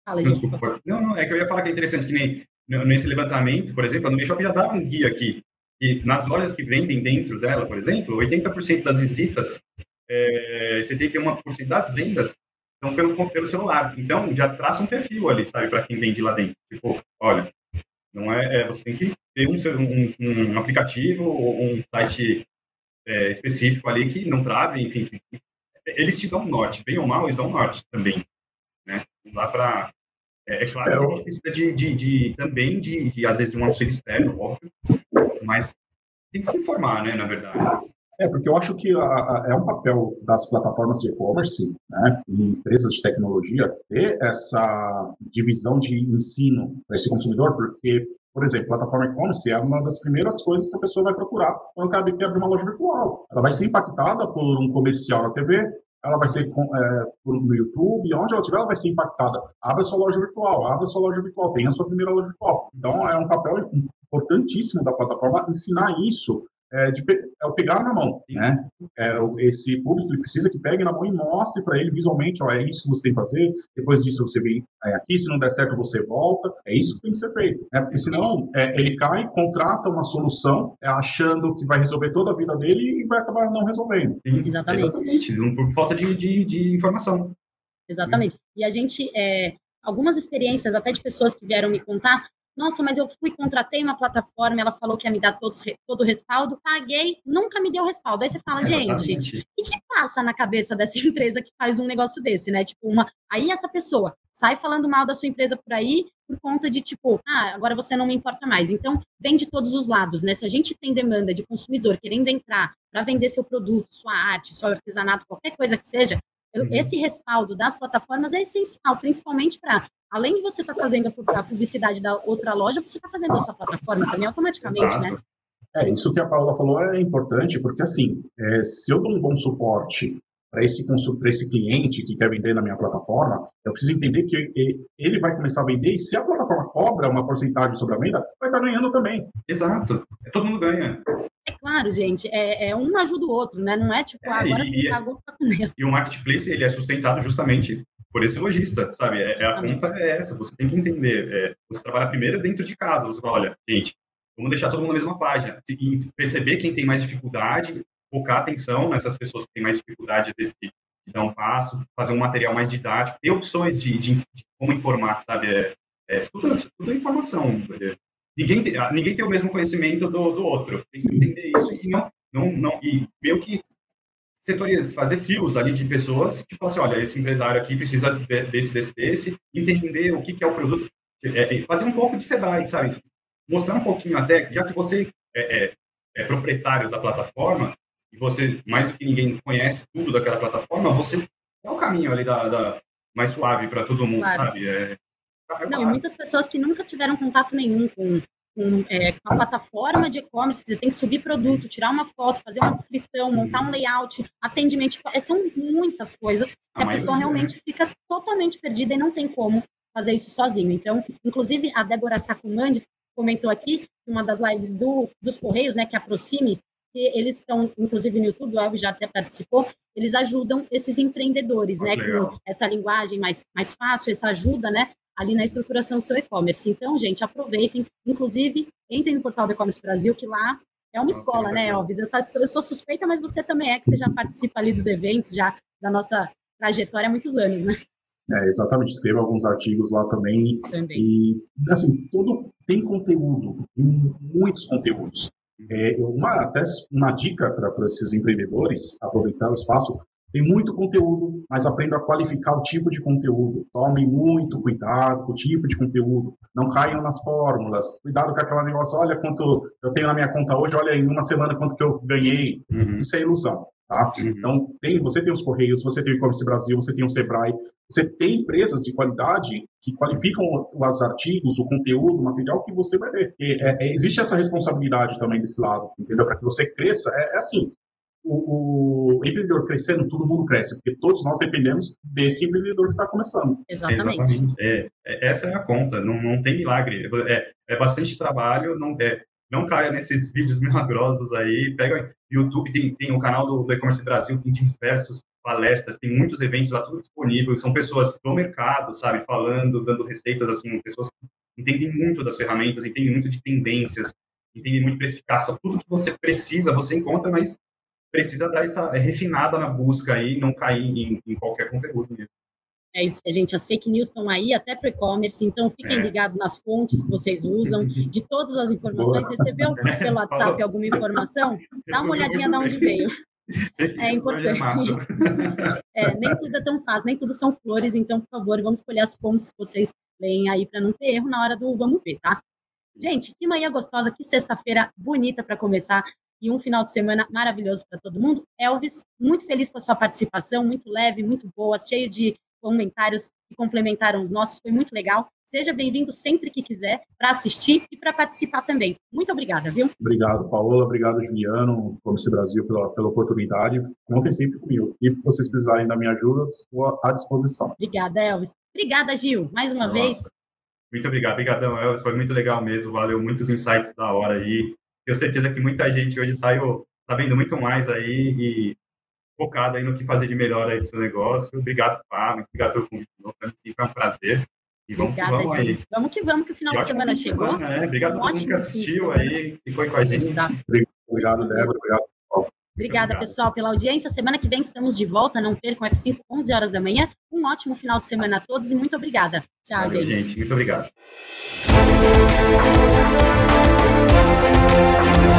[SPEAKER 1] Fala, gente.
[SPEAKER 3] Não, não, é que eu ia falar que é interessante que nem nesse levantamento, por exemplo, a Nuvem Shop já dá um guia aqui e nas lojas que vendem dentro dela, por exemplo, 80% das visitas, é, 71% das vendas são pelo, pelo celular. Então, já traça um perfil ali, sabe, para quem vende lá dentro. Tipo, olha, não é, é, você tem que ter um, um, um aplicativo ou um site é, específico ali que não trave, enfim. Que, eles te dão um norte, bem ou mal, eles dão um norte também. Né? Não dá para é, é, claro que a gente precisa de, de, de também de, de, às vezes, de um auxílio externo, óbvio, mas tem que se informar, né, na verdade.
[SPEAKER 2] É, porque eu acho que a, a, é um papel das plataformas de e-commerce, né, e empresas de tecnologia, ter essa divisão de ensino para esse consumidor, porque, por exemplo, plataforma e-commerce é uma das primeiras coisas que a pessoa vai procurar quando quer abrir uma loja virtual. Ela vai ser impactada por um comercial na TV, ela vai ser é, no YouTube, onde ela estiver, ela vai ser impactada. Abre sua loja virtual, abre sua loja virtual, tenha sua primeira loja virtual. Então, é um papel importantíssimo da plataforma ensinar isso é, de, é o pegar na mão, né? É, esse público ele precisa que pegue na mão e mostre para ele visualmente, ó, é isso que você tem que fazer, depois disso você vem é, aqui, se não der certo você volta, é isso que tem que ser feito, né? Porque senão é, ele cai, contrata uma solução, é, achando que vai resolver toda a vida dele e vai acabar não resolvendo.
[SPEAKER 1] Exatamente.
[SPEAKER 3] Exatamente, por falta de, de, de informação.
[SPEAKER 1] Exatamente. E a gente, é, algumas experiências até de pessoas que vieram me contar, nossa, mas eu fui, contratei uma plataforma, ela falou que ia me dar todos, todo o respaldo, paguei, nunca me deu respaldo. Aí você fala, gente, o que, que passa na cabeça dessa [laughs] empresa que faz um negócio desse, né? Tipo, uma. Aí essa pessoa sai falando mal da sua empresa por aí por conta de, tipo, ah, agora você não me importa mais. Então, vem de todos os lados, né? Se a gente tem demanda de consumidor querendo entrar para vender seu produto, sua arte, seu artesanato, qualquer coisa que seja, uhum. esse respaldo das plataformas é essencial, principalmente para além de você estar tá fazendo a publicidade da outra loja, você está fazendo a sua plataforma também automaticamente, né? Exato. né?
[SPEAKER 2] É, isso que a Paula falou é importante, porque assim, é, se eu dou um bom suporte para esse, esse cliente que quer vender na minha plataforma, eu preciso entender que ele vai começar a vender e se a plataforma cobra uma porcentagem sobre a venda, vai estar tá ganhando também.
[SPEAKER 3] Exato. Todo mundo ganha.
[SPEAKER 1] É claro, gente, é, é um ajuda o outro, né? Não é tipo, é, agora e, você pagou,
[SPEAKER 3] tá com E o marketplace, ele é sustentado justamente por esse lojista, sabe? É, é a conta é essa, você tem que entender. É, você trabalha primeiro dentro de casa, você fala, olha, gente, vamos deixar todo mundo na mesma página. E perceber quem tem mais dificuldade, focar atenção nessas pessoas que têm mais dificuldade, às vezes, de, dar um passo, fazer um material mais didático, ter opções de, de, de como informar, sabe? É, é tudo, tudo é informação. Ninguém tem, ninguém tem o mesmo conhecimento do, do outro. Tem que entender isso e não, não, não e meio que setorias, fazer silos ali de pessoas, tipo assim, olha, esse empresário aqui precisa desse, desse, desse, entender o que, que é o produto, é, é, fazer um pouco de Sebrae, sabe? Mostrar um pouquinho até, já que você é, é, é, proprietário da plataforma, e você, mais do que ninguém, conhece tudo daquela plataforma, você é o caminho ali da, da mais suave para todo mundo, claro. sabe? É,
[SPEAKER 1] é Não, muitas pessoas que nunca tiveram contato nenhum com com, é, com a plataforma de e-commerce, você tem que subir produto, tirar uma foto, fazer uma descrição, montar um layout, atendimento, tipo, é, são muitas coisas que a, a pessoa realmente fica totalmente perdida e não tem como fazer isso sozinho. Então, inclusive, a Débora Sacumandi comentou aqui, uma das lives do, dos Correios, né, que aproxime, que eles estão, inclusive no YouTube, o Elvis já até participou, eles ajudam esses empreendedores, né, com essa linguagem mais, mais fácil, essa ajuda, né, ali na estruturação do seu e-commerce. Então, gente, aproveitem. Inclusive, entrem no portal do E-Commerce Brasil, que lá é uma escola, né, Elvis? Eu, tá, eu, sou suspeita, mas você também é, que você já participa ali dos eventos, já da nossa trajetória há muitos anos, né?
[SPEAKER 2] É, exatamente, escrevo alguns artigos lá também. também. E, assim, tudo tem conteúdo, muitos conteúdos. É, uma, até uma dica para esses empreendedores aproveitar o espaço tem muito conteúdo, mas aprenda a qualificar o tipo de conteúdo. Tome muito cuidado com o tipo de conteúdo. Não caiam nas fórmulas. Cuidado com aquele negócio, olha quanto eu tenho na minha conta hoje, olha em uma semana quanto que eu ganhei. Uhum. Isso é ilusão. Tá? Uhum. Então, tem, você tem os Correios, você tem o E-Commerce Brasil, você tem o Sebrae, você tem empresas de qualidade que qualificam os artigos, o conteúdo, o material que você vai ver. E, é, é, existe essa responsabilidade também desse lado, entendeu? Para que você cresça. É, é assim, o, o, empreendedor crescendo, todo mundo cresce, porque todos nós dependemos desse empreendedor que está começando.
[SPEAKER 1] Exatamente.
[SPEAKER 3] Exatamente. É, é, essa é a conta, não, não tem milagre. É, é bastante trabalho, não, é, não caia nesses vídeos [laughs] milagrosos aí. Pega YouTube, tem, tem o canal do, do E-Commerce Brasil, tem diversos palestras, tem muitos eventos lá, tudo disponível. São pessoas do mercado, sabe, falando, dando receitas, assim, pessoas que entendem muito das ferramentas, entendem muito de tendências, entendem muito de precificação. Tudo que você precisa, você encontra, mas precisa dar essa refinada na busca aí, não cair em, em qualquer conteúdo mesmo.
[SPEAKER 1] É isso, gente. As fake news estão aí até para e-commerce, então fiquem é. ligados nas fontes que vocês usam, [laughs] de todas as informações. Boa. Recebeu [laughs] pelo WhatsApp alguma informação? Dá uma olhadinha de onde veio. [laughs] É importante. É, nem tudo é tão fácil, nem tudo são flores, então, por favor, vamos escolher as fontes que vocês leem aí para não ter erro na hora do vamos ver, tá? Gente, que manhã gostosa, que sexta-feira bonita para começar e um final de semana maravilhoso para todo mundo. Elvis, muito feliz com a sua participação, muito leve, muito boa, cheio de comentários que complementaram os nossos, foi muito legal. Seja bem-vindo sempre que quiser para assistir e para participar também. Muito obrigada, viu?
[SPEAKER 2] Obrigado, Paola. Obrigado, Juliano, Comissão Brasil, pela, pela oportunidade. Contem sempre comigo. E se vocês precisarem da minha ajuda, estou à disposição.
[SPEAKER 1] Obrigada, Elvis. Obrigada, Gil, mais uma Olá. vez.
[SPEAKER 3] Muito obrigado. Obrigadão, Elvis. Foi muito legal mesmo. Valeu muitos insights da hora aí. Tenho certeza que muita gente hoje saiu sabendo muito mais aí e focado aí no que fazer de melhor aí pro seu negócio. Obrigado, muito obrigado pelo convite. Foi um prazer.
[SPEAKER 1] E vamos Obrigada, vamos gente. Aí. Vamos que vamos, que o final de semana chegou.
[SPEAKER 3] Semana, né? Obrigado um a todo mundo que assistiu aí, e foi com a gente. Exato.
[SPEAKER 2] Obrigado, Débora. Obrigado.
[SPEAKER 1] Obrigada, Obrigado. pessoal, pela audiência. Semana que vem estamos de volta. Não percam F5, 11 horas da manhã. Um ótimo final de semana a todos e muito obrigada. Tchau, Valeu,
[SPEAKER 3] gente. gente. Muito obrigado. Música